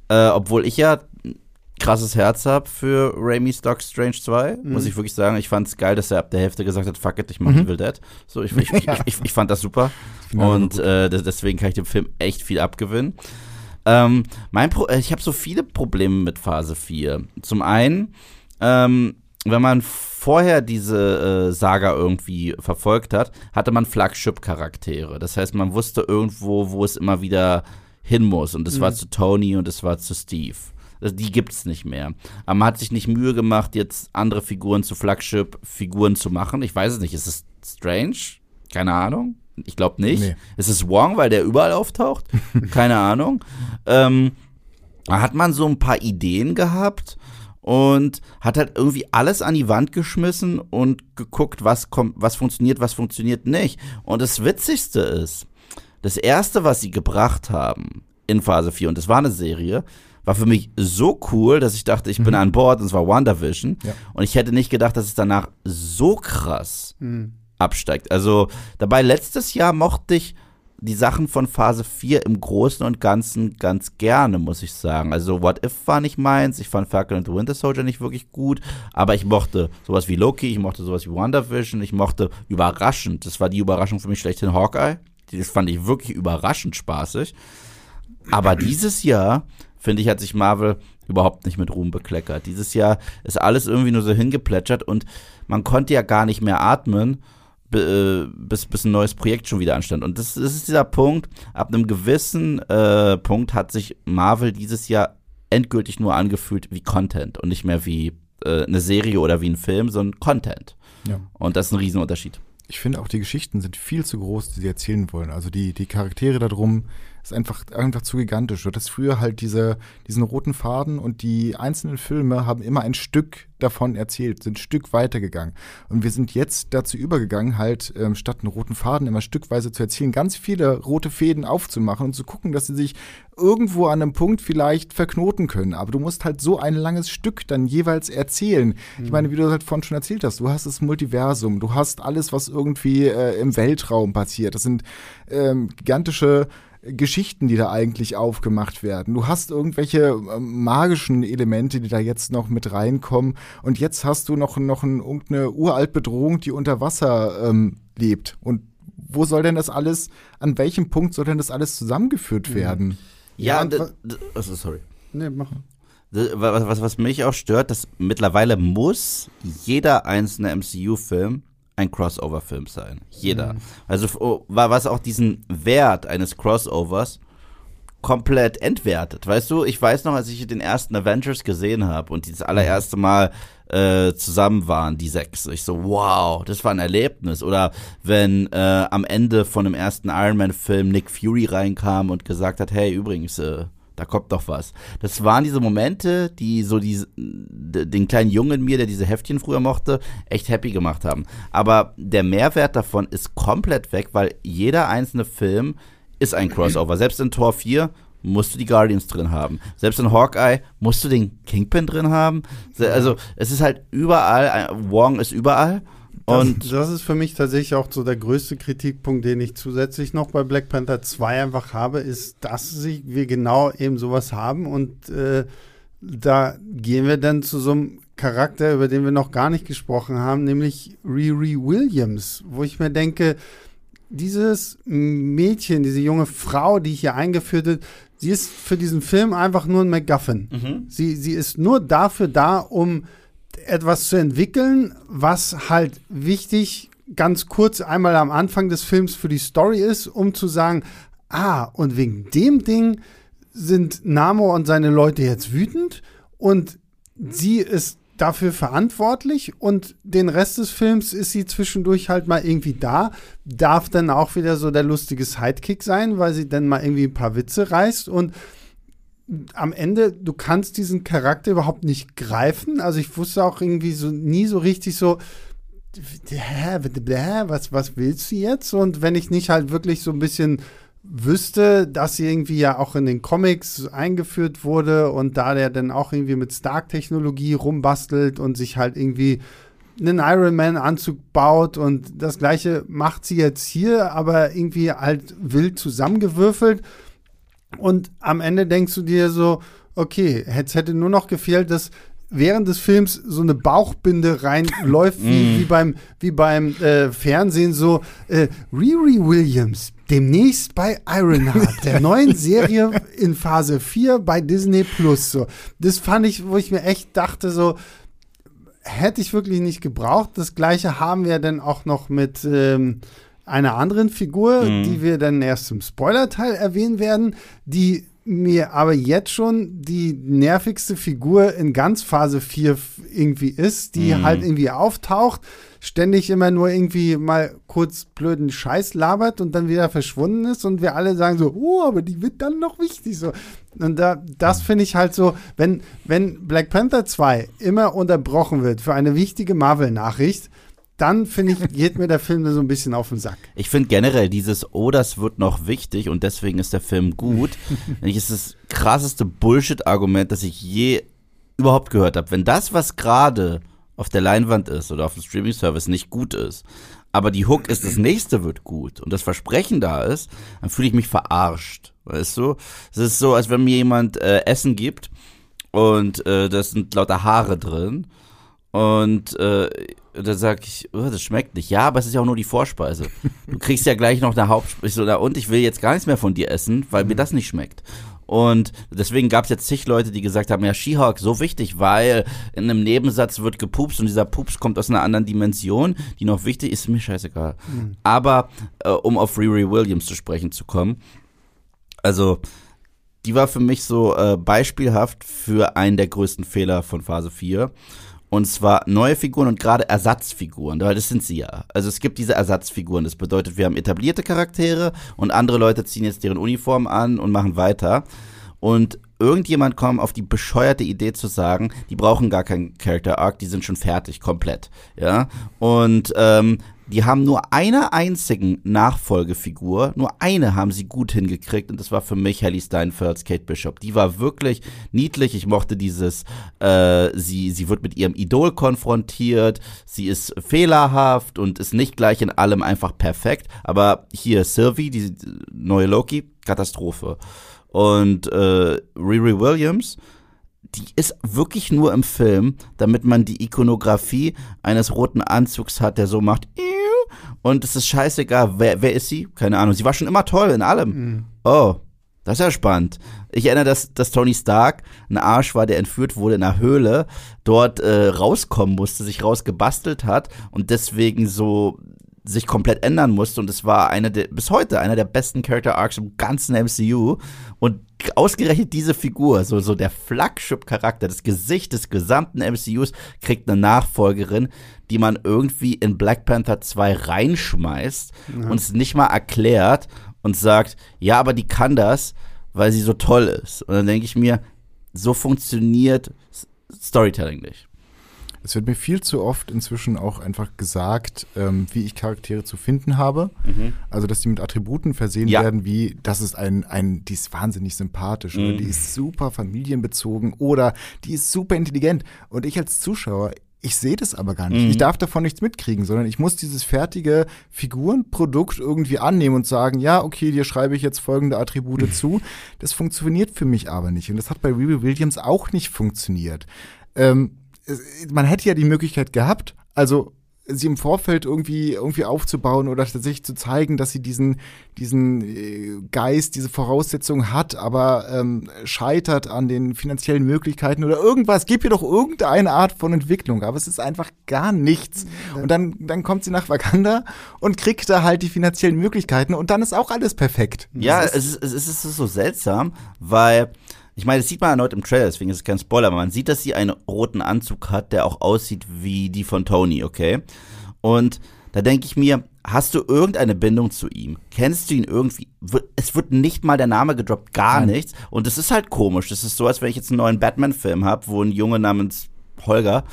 Äh, obwohl ich ja krasses Herz habe für Raimi's Doc Strange 2, Mhm. muss ich wirklich sagen. Ich fand es geil, dass er ab der Hälfte gesagt hat, fuck it, ich mach Evil Dead. So, ich, ich, *laughs* ich, ich, ich fand das super. Und äh, des- deswegen kann ich dem Film echt viel abgewinnen. Ähm, mein Pro äh, ich habe so viele Probleme mit Phase 4. Zum einen, ähm, wenn man vorher diese äh, Saga irgendwie verfolgt hat, hatte man Flagship-Charaktere. Das heißt, man wusste irgendwo, wo es immer wieder hin muss. Und es war zu Tony und es war zu Steve. Also die gibt's nicht mehr. Aber man hat sich nicht Mühe gemacht, jetzt andere Figuren zu Flagship-Figuren zu machen. Ich weiß es nicht. Ist es strange? Keine Ahnung. Ich glaube nicht. Nee. Ist es Wong, weil der überall auftaucht? *laughs* Keine Ahnung. Ähm, da hat man so ein paar Ideen gehabt und hat halt irgendwie alles an die Wand geschmissen und geguckt, was kommt, was funktioniert, was funktioniert nicht. Und das Witzigste ist, das erste, was sie gebracht haben in Phase 4, und das war eine Serie, war für mich so cool, dass ich dachte, ich bin an Bord, und es war WandaVision. Ja. Und ich hätte nicht gedacht, dass es danach so krass absteigt. Also dabei letztes Jahr mochte ich die Sachen von Phase 4 im Großen und Ganzen ganz gerne, muss ich sagen. Also What If war nicht meins, ich fand Falcon and the Winter Soldier nicht wirklich gut, aber ich mochte sowas wie Loki, ich mochte sowas wie WandaVision, ich mochte überraschend, das war die Überraschung für mich schlechthin Hawkeye, das fand ich wirklich überraschend spaßig. Aber dieses Jahr, finde ich, hat sich Marvel überhaupt nicht mit Ruhm bekleckert. Dieses Jahr ist alles irgendwie nur so hingeplätschert und man konnte ja gar nicht mehr atmen, äh, bis, bis ein neues Projekt schon wieder anstand. Und das, das ist dieser Punkt, ab einem gewissen äh, Punkt hat sich Marvel dieses Jahr endgültig nur angefühlt wie Content und nicht mehr wie äh, eine Serie oder wie ein Film, sondern Content. Ja. Und das ist ein Riesenunterschied. Ich finde auch die Geschichten sind viel zu groß, die sie erzählen wollen. Also die, die Charaktere darum ist einfach, einfach zu gigantisch. Du hattest früher halt diese, diesen roten Faden und die einzelnen Filme haben immer ein Stück davon erzählt, sind ein Stück weitergegangen. Und wir sind jetzt dazu übergegangen, halt ähm, statt einen roten Faden immer stückweise zu erzählen, ganz viele rote Fäden aufzumachen und zu gucken, dass sie sich irgendwo an einem Punkt vielleicht verknoten können. Aber du musst halt so ein langes Stück dann jeweils erzählen. Ich meine, wie du halt vorhin schon erzählt hast, du hast das Multiversum, du hast alles, was irgendwie äh, im Weltraum passiert. Das sind ähm, gigantische Geschichten, die da eigentlich aufgemacht werden. Du hast irgendwelche äh, magischen Elemente, die da jetzt noch mit reinkommen. Und jetzt hast du noch, noch ein, irgendeine uralt Bedrohung, die unter Wasser ähm, lebt. Und wo soll denn das alles, an welchem Punkt soll denn das alles zusammengeführt werden? Ja, Ja, also sorry. Nee, mach. Was, was, was mich auch stört, dass mittlerweile muss jeder einzelne MCU-Film ein Crossover-Film sein. Jeder. Also f- oh, wa- was auch diesen Wert eines Crossovers komplett entwertet. Weißt du, ich weiß noch, als ich den ersten Avengers gesehen habe und die das allererste Mal äh, zusammen waren, die sechs. Ich so, wow, das war ein Erlebnis. Oder wenn äh, am Ende von dem ersten Iron Man-Film Nick Fury reinkam und gesagt hat, hey, übrigens, äh, da kommt doch was. Das waren diese Momente, die so die, den kleinen Jungen in mir, der diese Heftchen früher mochte, echt happy gemacht haben. Aber der Mehrwert davon ist komplett weg, weil jeder einzelne Film ist ein Crossover. Selbst in Tor 4 musst du die Guardians drin haben. Selbst in Hawkeye musst du den Kingpin drin haben. Also es ist halt überall, Wong ist überall. Und das, ist für mich tatsächlich auch so der größte Kritikpunkt, den ich zusätzlich noch bei Black Panther 2 einfach habe, ist, dass sie, wir genau eben sowas haben und äh, da gehen wir dann zu so einem Charakter, über den wir noch gar nicht gesprochen haben, nämlich Riri Williams, wo ich mir denke, dieses Mädchen, diese junge Frau, die hier eingeführt wird, sie ist für diesen Film einfach nur ein MacGuffin. Sie, sie ist nur dafür da, um etwas zu entwickeln, was halt wichtig, ganz kurz einmal am Anfang des Films für die Story ist, um zu sagen, ah, und wegen dem Ding sind Namo und seine Leute jetzt wütend und sie ist dafür verantwortlich und den Rest des Films ist sie zwischendurch halt mal irgendwie da, darf dann auch wieder so der lustige Sidekick sein, weil sie dann mal irgendwie ein paar Witze reißt und am Ende, du kannst diesen Charakter überhaupt nicht greifen. Also ich wusste auch irgendwie so nie so richtig so, was, was willst du jetzt? Und wenn ich nicht halt wirklich so ein bisschen wüsste, dass sie irgendwie ja auch in den Comics eingeführt wurde und da der dann auch irgendwie mit Stark-Technologie rumbastelt und sich halt irgendwie einen Iron Man-Anzug baut und das gleiche macht sie jetzt hier, aber irgendwie halt wild zusammengewürfelt. Und am Ende denkst du dir so, okay, es hätte nur noch gefehlt, dass während des Films so eine Bauchbinde reinläuft, wie, wie beim, wie beim äh, Fernsehen, so äh, Riri Williams, demnächst bei Ironheart, der *laughs* neuen Serie in Phase 4 bei Disney Plus. So. Das fand ich, wo ich mir echt dachte, so, hätte ich wirklich nicht gebraucht. Das gleiche haben wir dann auch noch mit ähm, einer anderen Figur, die wir dann erst im Spoiler-Teil erwähnen werden, die mir aber jetzt schon die nervigste Figur in ganz Phase 4 f- irgendwie ist, die halt irgendwie auftaucht, ständig immer nur irgendwie mal kurz blöden Scheiß labert und dann wieder verschwunden ist und wir alle sagen so, oh, aber die wird dann noch wichtig so. Und da, das finde ich halt so, wenn, wenn Black Panther 2 immer unterbrochen wird für eine wichtige Marvel-Nachricht, dann finde ich, geht mir der Film so ein bisschen auf den Sack. Ich finde generell dieses, oh, das wird noch wichtig und deswegen ist der Film gut, *laughs* ich, ist das krasseste Bullshit-Argument, das ich je überhaupt gehört habe. Wenn das, was gerade auf der Leinwand ist oder auf dem Streaming-Service nicht gut ist, aber die Hook ist, das nächste wird gut und das Versprechen da ist, dann fühle ich mich verarscht. Weißt du? Es ist so, als wenn mir jemand äh, Essen gibt und äh, da sind lauter Haare drin und äh, da sag ich, oh, das schmeckt nicht. Ja, aber es ist ja auch nur die Vorspeise. Du *laughs* kriegst ja gleich noch eine Hauptspeise. So, und ich will jetzt gar nichts mehr von dir essen, weil mir das nicht schmeckt. Und deswegen gab es jetzt zig Leute, die gesagt haben, ja, She-Hulk, so wichtig, weil in einem Nebensatz wird gepupst und dieser Pups kommt aus einer anderen Dimension, die noch wichtig ist, mir scheißegal. Aber äh, um auf Riri Williams zu sprechen zu kommen, also die war für mich so äh, beispielhaft für einen der größten Fehler von Phase 4. Und zwar neue Figuren und gerade Ersatzfiguren, weil das sind sie ja. Also es gibt diese Ersatzfiguren. Das bedeutet, wir haben etablierte Charaktere und andere Leute ziehen jetzt deren Uniform an und machen weiter. Und irgendjemand kommt auf die bescheuerte Idee zu sagen, die brauchen gar keinen Character Arc, die sind schon fertig, komplett. Ja. Und ähm, die haben nur eine einzigen Nachfolgefigur, nur eine haben sie gut hingekriegt und das war für mich Hallie Steinfelds Kate Bishop. Die war wirklich niedlich. Ich mochte dieses, äh, sie, sie wird mit ihrem Idol konfrontiert, sie ist fehlerhaft und ist nicht gleich in allem einfach perfekt. Aber hier Sylvie, die neue Loki, Katastrophe. Und äh, Riri Williams, die ist wirklich nur im Film, damit man die Ikonografie eines roten Anzugs hat, der so macht. Und es ist scheißegal, wer, wer ist sie? Keine Ahnung. Sie war schon immer toll in allem. Mhm. Oh, das ist ja spannend. Ich erinnere, dass, dass Tony Stark ein Arsch war, der entführt wurde in einer Höhle, dort äh, rauskommen musste, sich rausgebastelt hat und deswegen so sich komplett ändern musste. Und es war einer der, bis heute einer der besten Character Arcs im ganzen MCU. Ausgerechnet diese Figur, so, so der Flagship-Charakter, das Gesicht des gesamten MCUs, kriegt eine Nachfolgerin, die man irgendwie in Black Panther 2 reinschmeißt ja. und es nicht mal erklärt und sagt, ja, aber die kann das, weil sie so toll ist. Und dann denke ich mir, so funktioniert Storytelling nicht. Es wird mir viel zu oft inzwischen auch einfach gesagt, ähm, wie ich Charaktere zu finden habe. Mhm. Also, dass die mit Attributen versehen ja. werden, wie das ist ein, ein, die ist wahnsinnig sympathisch mhm. oder die ist super familienbezogen oder die ist super intelligent. Und ich als Zuschauer, ich sehe das aber gar nicht. Mhm. Ich darf davon nichts mitkriegen, sondern ich muss dieses fertige Figurenprodukt irgendwie annehmen und sagen, ja, okay, dir schreibe ich jetzt folgende Attribute *laughs* zu. Das funktioniert für mich aber nicht. Und das hat bei Riri Williams auch nicht funktioniert. Ähm, man hätte ja die Möglichkeit gehabt, also sie im Vorfeld irgendwie irgendwie aufzubauen oder tatsächlich zu zeigen, dass sie diesen diesen äh, Geist, diese Voraussetzungen hat, aber ähm, scheitert an den finanziellen Möglichkeiten oder irgendwas. Gib ihr doch irgendeine Art von Entwicklung, aber es ist einfach gar nichts. Und dann dann kommt sie nach Wakanda und kriegt da halt die finanziellen Möglichkeiten und dann ist auch alles perfekt. Ja, es ist, es ist so seltsam, weil ich meine, das sieht man erneut im Trailer, deswegen ist es kein Spoiler, aber man sieht, dass sie einen roten Anzug hat, der auch aussieht wie die von Tony, okay? Und da denke ich mir, hast du irgendeine Bindung zu ihm? Kennst du ihn irgendwie? Es wird nicht mal der Name gedroppt, gar Nein. nichts. Und das ist halt komisch. Das ist so, als wenn ich jetzt einen neuen Batman-Film habe, wo ein Junge namens Holger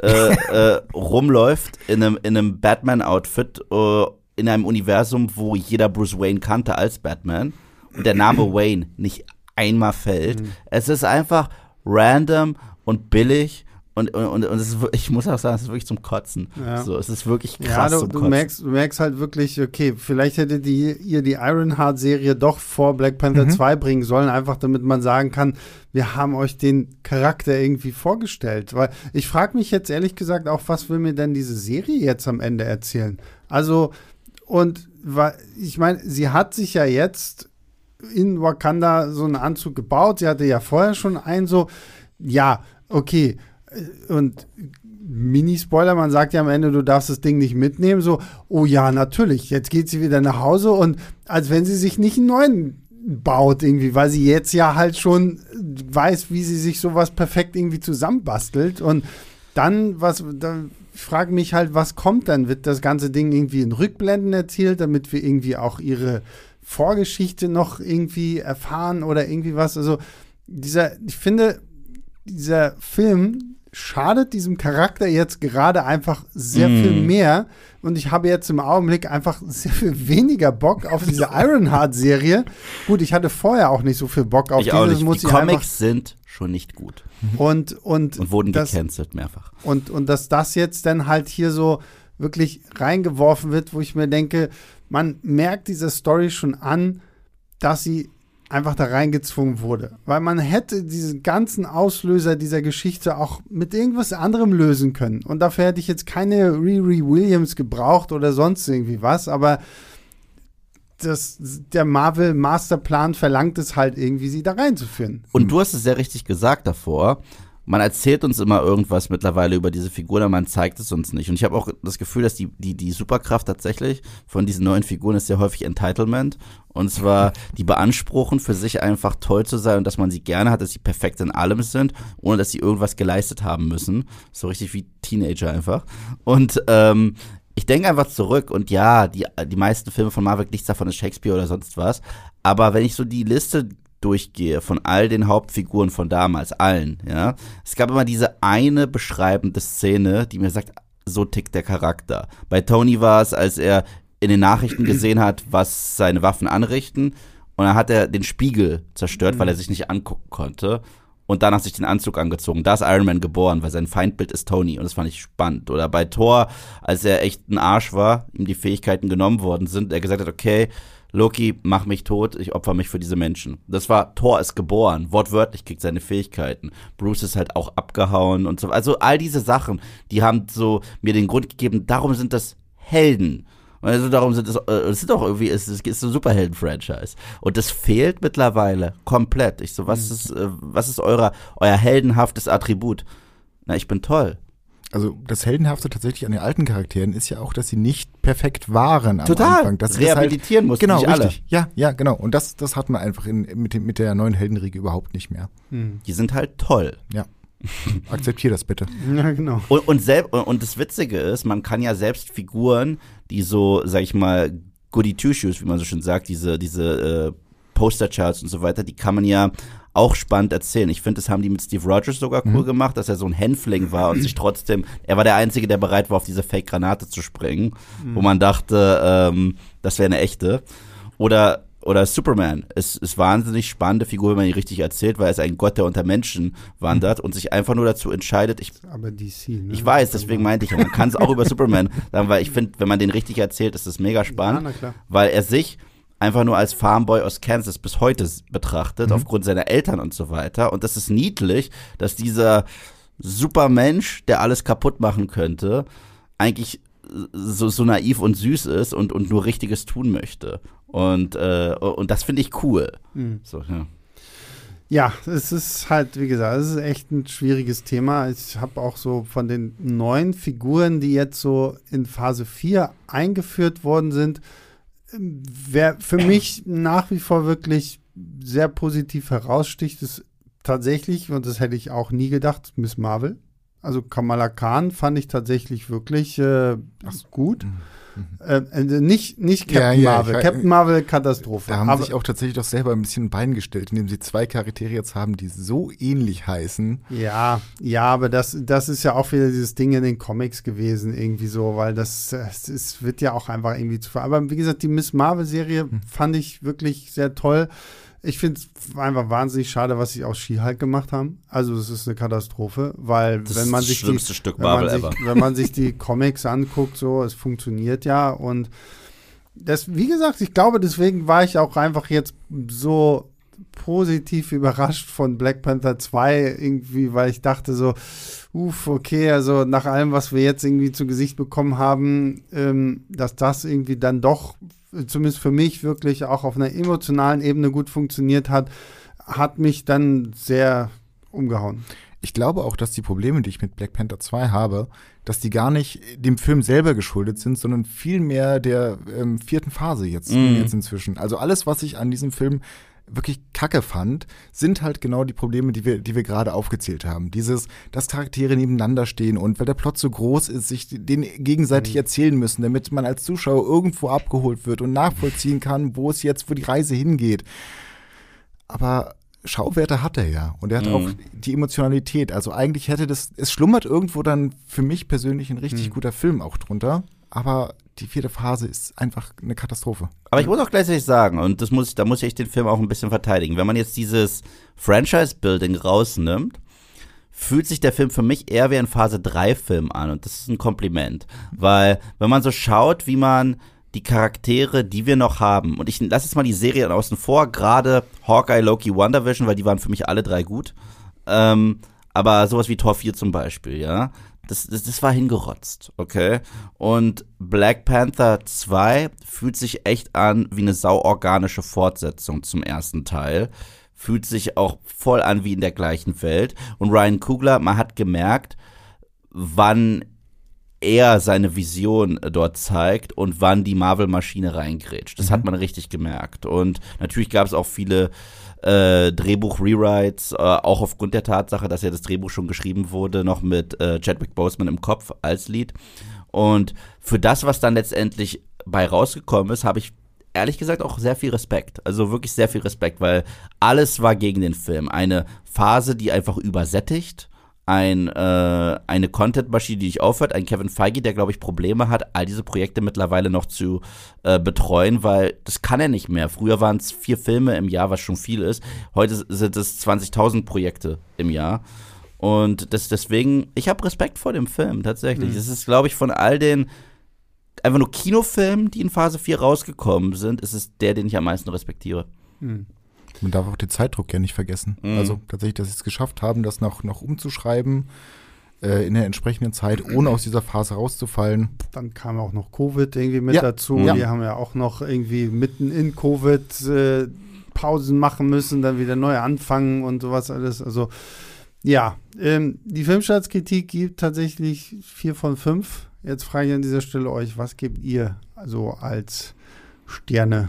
äh, *laughs* äh, rumläuft in einem, in einem Batman-Outfit äh, in einem Universum, wo jeder Bruce Wayne kannte als Batman und der Name Wayne nicht einmal fällt. Mhm. Es ist einfach random und billig. Und, und, und, ist, ich muss auch sagen, es ist wirklich zum Kotzen. Ja. So, es ist wirklich krass. Ja, du, du merkst, du merkst halt wirklich, okay, vielleicht hätte die, ihr die Ironheart-Serie doch vor Black Panther mhm. 2 bringen sollen, einfach damit man sagen kann, wir haben euch den Charakter irgendwie vorgestellt. Weil ich frage mich jetzt ehrlich gesagt auch, was will mir denn diese Serie jetzt am Ende erzählen? Also, und ich meine, sie hat sich ja jetzt in Wakanda so einen Anzug gebaut. Sie hatte ja vorher schon einen so, ja, okay. Und Mini-Spoiler, man sagt ja am Ende, du darfst das Ding nicht mitnehmen. So, oh ja, natürlich. Jetzt geht sie wieder nach Hause und als wenn sie sich nicht einen neuen baut irgendwie, weil sie jetzt ja halt schon weiß, wie sie sich sowas perfekt irgendwie zusammenbastelt. Und dann, was, dann frage mich halt, was kommt dann? Wird das ganze Ding irgendwie in Rückblenden erzählt, damit wir irgendwie auch ihre Vorgeschichte noch irgendwie erfahren oder irgendwie was. Also dieser, ich finde, dieser Film schadet diesem Charakter jetzt gerade einfach sehr mm. viel mehr. Und ich habe jetzt im Augenblick einfach sehr viel weniger Bock auf diese *laughs* Ironheart-Serie. Gut, ich hatte vorher auch nicht so viel Bock auf ich diese. Auch nicht. Muss Die Comics sind schon nicht gut. Und, und, und wurden das, gecancelt mehrfach. Und, und dass das jetzt dann halt hier so wirklich reingeworfen wird, wo ich mir denke, man merkt dieser Story schon an, dass sie einfach da reingezwungen wurde. Weil man hätte diesen ganzen Auslöser dieser Geschichte auch mit irgendwas anderem lösen können. Und dafür hätte ich jetzt keine Riri Williams gebraucht oder sonst irgendwie was, aber das, der Marvel Masterplan verlangt es halt irgendwie, sie da reinzuführen. Und du hast es sehr richtig gesagt davor man erzählt uns immer irgendwas mittlerweile über diese Figuren, aber man zeigt es uns nicht. Und ich habe auch das Gefühl, dass die, die, die Superkraft tatsächlich von diesen neuen Figuren ist sehr häufig Entitlement. Und zwar, die beanspruchen, für sich einfach toll zu sein und dass man sie gerne hat, dass sie perfekt in allem sind, ohne dass sie irgendwas geleistet haben müssen. So richtig wie Teenager einfach. Und ähm, ich denke einfach zurück und ja, die, die meisten Filme von Marvel, nichts davon ist Shakespeare oder sonst was. Aber wenn ich so die Liste durchgehe von all den Hauptfiguren von damals, allen, ja, es gab immer diese eine beschreibende Szene, die mir sagt, so tickt der Charakter. Bei Tony war es, als er in den Nachrichten *clears throat* gesehen hat, was seine Waffen anrichten. Und dann hat er den Spiegel zerstört, weil er sich nicht angucken konnte. Und hat sich den Anzug angezogen. Da ist Iron Man geboren, weil sein Feindbild ist Tony. Und das fand ich spannend. Oder bei Thor, als er echt ein Arsch war, ihm die Fähigkeiten genommen worden sind, er gesagt hat, okay, Loki, mach mich tot, ich opfer mich für diese Menschen. Das war, Thor ist geboren, wortwörtlich kriegt seine Fähigkeiten. Bruce ist halt auch abgehauen und so. Also all diese Sachen, die haben so mir den Grund gegeben, darum sind das Helden. Also darum sind es, äh, es sind doch irgendwie, es ist, es ist ein Superhelden-Franchise. Und das fehlt mittlerweile komplett. Ich so, was ist, äh, was ist euer, euer heldenhaftes Attribut? Na, ich bin toll. Also das Heldenhafte tatsächlich an den alten Charakteren ist ja auch, dass sie nicht perfekt waren am Total. Anfang. Dass sie das Rehabilitieren halt, mussten genau, alle. richtig. Ja, ja, genau. Und das, das hat man einfach in, mit, dem, mit der neuen Heldenriege überhaupt nicht mehr. Die sind halt toll. Ja. *laughs* Akzeptier das bitte. Ja, genau. Und, und, selb, und das Witzige ist, man kann ja selbst Figuren, die so, sag ich mal, Goody Two-Shoes, wie man so schön sagt, diese, diese äh, Poster-Charts und so weiter, die kann man ja auch spannend erzählen. Ich finde, das haben die mit Steve Rogers sogar cool gemacht, dass er so ein Hänfling war und sich trotzdem, er war der Einzige, der bereit war, auf diese Fake-Granate zu springen, wo man dachte, ähm, das wäre eine echte. Oder oder Superman ist, ist wahnsinnig spannende Figur, wenn man ihn richtig erzählt, weil er ist ein Gott, der unter Menschen wandert und sich einfach nur dazu entscheidet, ich Aber DC, ne? ich weiß, deswegen meinte ich, man kann es auch über *laughs* Superman sagen, weil ich finde, wenn man den richtig erzählt, ist das mega Ja, spannend, klar. weil er sich einfach nur als Farmboy aus Kansas bis heute s- Mhm. betrachtet, aufgrund seiner Eltern und so weiter. Und das ist niedlich, dass dieser Supermensch, der alles kaputt machen könnte, eigentlich so, so naiv und süß ist und, und nur Richtiges tun möchte. Und, äh, und das finde ich cool. Mhm. So, ja. Ja, es ist halt, wie gesagt, es ist echt ein schwieriges Thema. Ich habe auch so von den neuen Figuren, die jetzt so in Phase 4 eingeführt worden sind, wer für mich nach wie vor wirklich sehr positiv heraussticht, ist tatsächlich, und das hätte ich auch nie gedacht, Miss Marvel. Also Kamala Khan fand ich tatsächlich wirklich äh, gut. Äh, äh, nicht, nicht Ja, Captain ja, ich Marvel. weiß- Captain Marvel Katastrophe. Da haben Aber- sich auch tatsächlich doch selber ein bisschen ein Bein gestellt, indem sie zwei Charaktere jetzt haben, die so ähnlich heißen. Ja, ja, aber das, das ist ja auch wieder dieses Ding in den Comics gewesen, irgendwie so, weil das, es ist, wird ja auch einfach irgendwie zu. Aber wie gesagt, die Miss Marvel-Serie fand ich wirklich sehr toll. Ich finde es einfach wahnsinnig schade, was sie aus She-Hulk gemacht haben. Also, es ist eine Katastrophe, weil Das wenn man sich die, Stück wenn man, sich, wenn man sich die Comics anguckt, so, es funktioniert ja und das, wie gesagt, ich glaube, deswegen war ich auch einfach jetzt so positiv überrascht von Black Panther 2 irgendwie, weil ich dachte so, uff, okay, also nach allem, was wir jetzt irgendwie zu Gesicht bekommen haben, ähm, dass das irgendwie dann doch, zumindest für mich, wirklich auch auf einer emotionalen Ebene gut funktioniert hat, hat mich dann sehr umgehauen. Ich glaube auch, dass die Probleme, die ich mit Black Panther 2 habe, dass die gar nicht dem Film selber geschuldet sind, sondern vielmehr der ähm, vierten Phase jetzt, Mhm. jetzt inzwischen. Also alles, was ich an diesem Film wirklich kacke fand, sind halt genau die Probleme, die wir, die wir gerade aufgezählt haben. Dieses, dass Charaktere nebeneinander stehen und weil der Plot so groß ist, sich den gegenseitig erzählen müssen, damit man als Zuschauer irgendwo abgeholt wird und nachvollziehen kann, wo es jetzt, wo die Reise hingeht. Aber Schauwerte hat er ja. Und er hat Mhm. auch die Emotionalität. Also eigentlich hätte das, es schlummert irgendwo dann für mich persönlich ein Mhm. richtig guter Film auch drunter. Aber die vierte Phase ist einfach eine Katastrophe. Aber ich muss auch gleichzeitig sagen, und das muss, da muss ich den Film auch ein bisschen verteidigen. Wenn man jetzt dieses Franchise-Building rausnimmt, fühlt sich der Film für mich eher wie ein Phase 3 Film an. Und das ist ein Kompliment. Weil, wenn man so schaut, wie man die Charaktere, die wir noch haben, und ich lasse jetzt mal die Serien außen vor, gerade Hawkeye, Loki, WandaVision, weil die waren für mich alle drei gut. Ähm, aber sowas wie Tor 4 zum Beispiel, ja. Das, das, das war hingerotzt, okay? Und Black Panther 2 fühlt sich echt an wie eine sauorganische Fortsetzung zum ersten Teil. Fühlt sich auch voll an wie in der gleichen Welt. Und Ryan Coogler, man hat gemerkt, wann er seine Vision äh, dort zeigt und wann die Marvel-Maschine reingrätscht. Das hat man richtig gemerkt. Und natürlich gab es auch viele äh, Drehbuch-Rewrites, äh, auch aufgrund der Tatsache, dass ja das Drehbuch schon geschrieben wurde, noch mit äh, Chadwick Boseman im Kopf als Lied. Und für das, was dann letztendlich bei rausgekommen ist, habe ich ehrlich gesagt auch sehr viel Respekt. Also wirklich sehr viel Respekt, weil alles war gegen den Film. Eine Phase, die einfach übersättigt, ein, äh, eine Content-Maschine, die nicht aufhört, ein Kevin Feige, der, glaube ich, Probleme hat, all diese Projekte mittlerweile noch zu äh, betreuen, weil das kann er nicht mehr. Früher waren es vier Filme im Jahr, was schon viel ist. Heute sind es 20.000 Projekte im Jahr. Und das, deswegen, ich habe Respekt vor dem Film, tatsächlich. Mhm. Es ist, glaube ich, von all den einfach nur Kinofilmen, die in Phase 4 rausgekommen sind, ist es der, den ich am meisten respektiere. Hm. Man darf auch den Zeitdruck ja nicht vergessen. Mhm. Also tatsächlich, dass sie es geschafft haben, das noch, noch umzuschreiben äh, in der entsprechenden Zeit, ohne aus dieser Phase rauszufallen. Dann kam auch noch Covid irgendwie mit Ja. dazu. Ja. Die haben ja auch noch irgendwie mitten in Covid äh, Pausen machen müssen, dann wieder neu anfangen und sowas alles. Also ja, ähm, die Filmstartskritik gibt tatsächlich vier von fünf. Jetzt frage ich an dieser Stelle euch, was gebt ihr also als Sterne?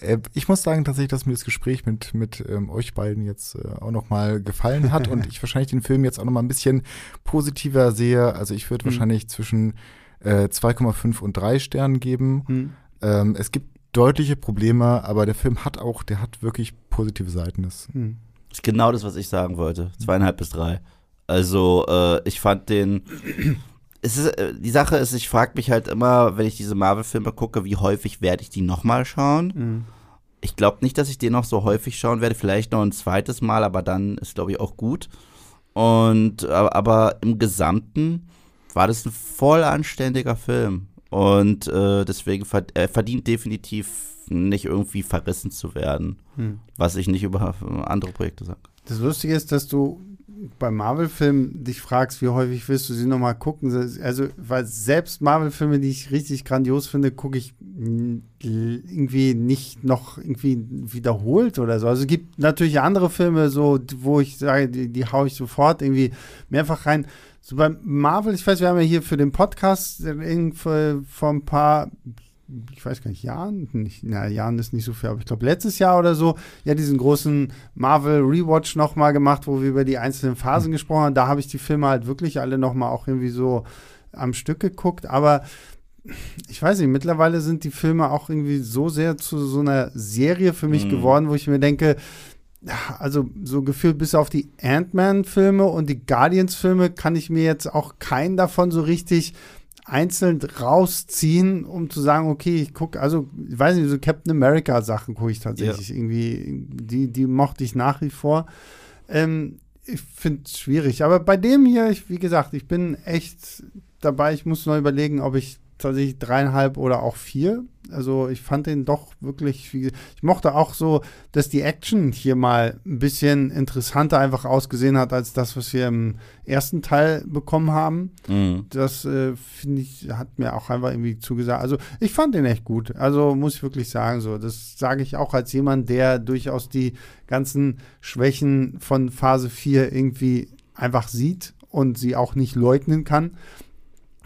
Äh, ich muss sagen tatsächlich, dass mir das Gespräch mit, mit ähm, euch beiden jetzt äh, auch nochmal gefallen hat und *laughs* ich wahrscheinlich den Film jetzt auch nochmal ein bisschen positiver sehe. Also ich würde Mhm. wahrscheinlich zwischen äh, 2,5 und 3 Sternen geben. Hm? Ähm, es gibt deutliche Probleme, aber der Film hat auch, der hat wirklich positive Seiten. Das, Hm. ist genau das, was ich sagen wollte. Zweieinhalb bis drei. Also, äh, ich fand den. Es ist, äh, die Sache ist, ich frage mich halt immer, wenn ich diese Marvel-Filme gucke, wie häufig werde ich die nochmal schauen? Hm. Ich glaube nicht, dass ich den noch so häufig schauen werde. Vielleicht noch ein zweites Mal, aber dann ist, glaube ich, auch gut. Und aber, aber im Gesamten war das ein voll anständiger Film. Und äh, deswegen verd er verdient definitiv nicht irgendwie verrissen zu werden, Hm. was ich nicht über andere Projekte sage. Das Lustige ist, dass du bei Marvel-Filmen dich fragst, wie häufig willst du sie nochmal gucken. Also, weil selbst Marvel-Filme, die ich richtig grandios finde, gucke ich irgendwie nicht noch irgendwie wiederholt oder so. Also es gibt natürlich andere Filme, so, wo ich sage, die, die haue ich sofort irgendwie mehrfach rein. So bei Marvel, ich weiß, wir haben ja hier für den Podcast irgendwie vor ein paar ich weiß gar nicht, Jahren, nicht, na, Jahren ist nicht so viel, aber ich glaube letztes Jahr oder so, ja, diesen großen Marvel Rewatch nochmal gemacht, wo wir über die einzelnen Phasen gesprochen haben. Da habe ich die Filme halt wirklich alle nochmal auch irgendwie so am Stück geguckt, aber ich weiß nicht, mittlerweile sind die Filme auch irgendwie so sehr zu so einer Serie für mich Mhm. geworden, wo ich mir denke, also so gefühlt bis auf die Ant-Man-Filme und die Guardians-Filme kann ich mir jetzt auch keinen davon so richtig einzeln rausziehen, um zu sagen, okay, ich gucke, also, ich weiß nicht, so Captain America-Sachen gucke ich tatsächlich irgendwie, die, die mochte ich nach wie vor. Ähm, ich finde es schwierig, aber bei dem hier, ich, wie gesagt, ich bin echt dabei, ich muss noch überlegen, ob ich tatsächlich dreieinhalb oder auch vier. Also ich fand den doch wirklich, wie, ich mochte auch so, dass die Action hier mal ein bisschen interessanter einfach ausgesehen hat als das, was wir im ersten Teil bekommen haben. Mhm. Das äh, finde ich, hat mir auch einfach irgendwie zugesagt. Also ich fand den echt gut. Also muss ich wirklich sagen, so. Das sage ich auch als jemand, der durchaus die ganzen Schwächen von Phase 4 irgendwie einfach sieht und sie auch nicht leugnen kann.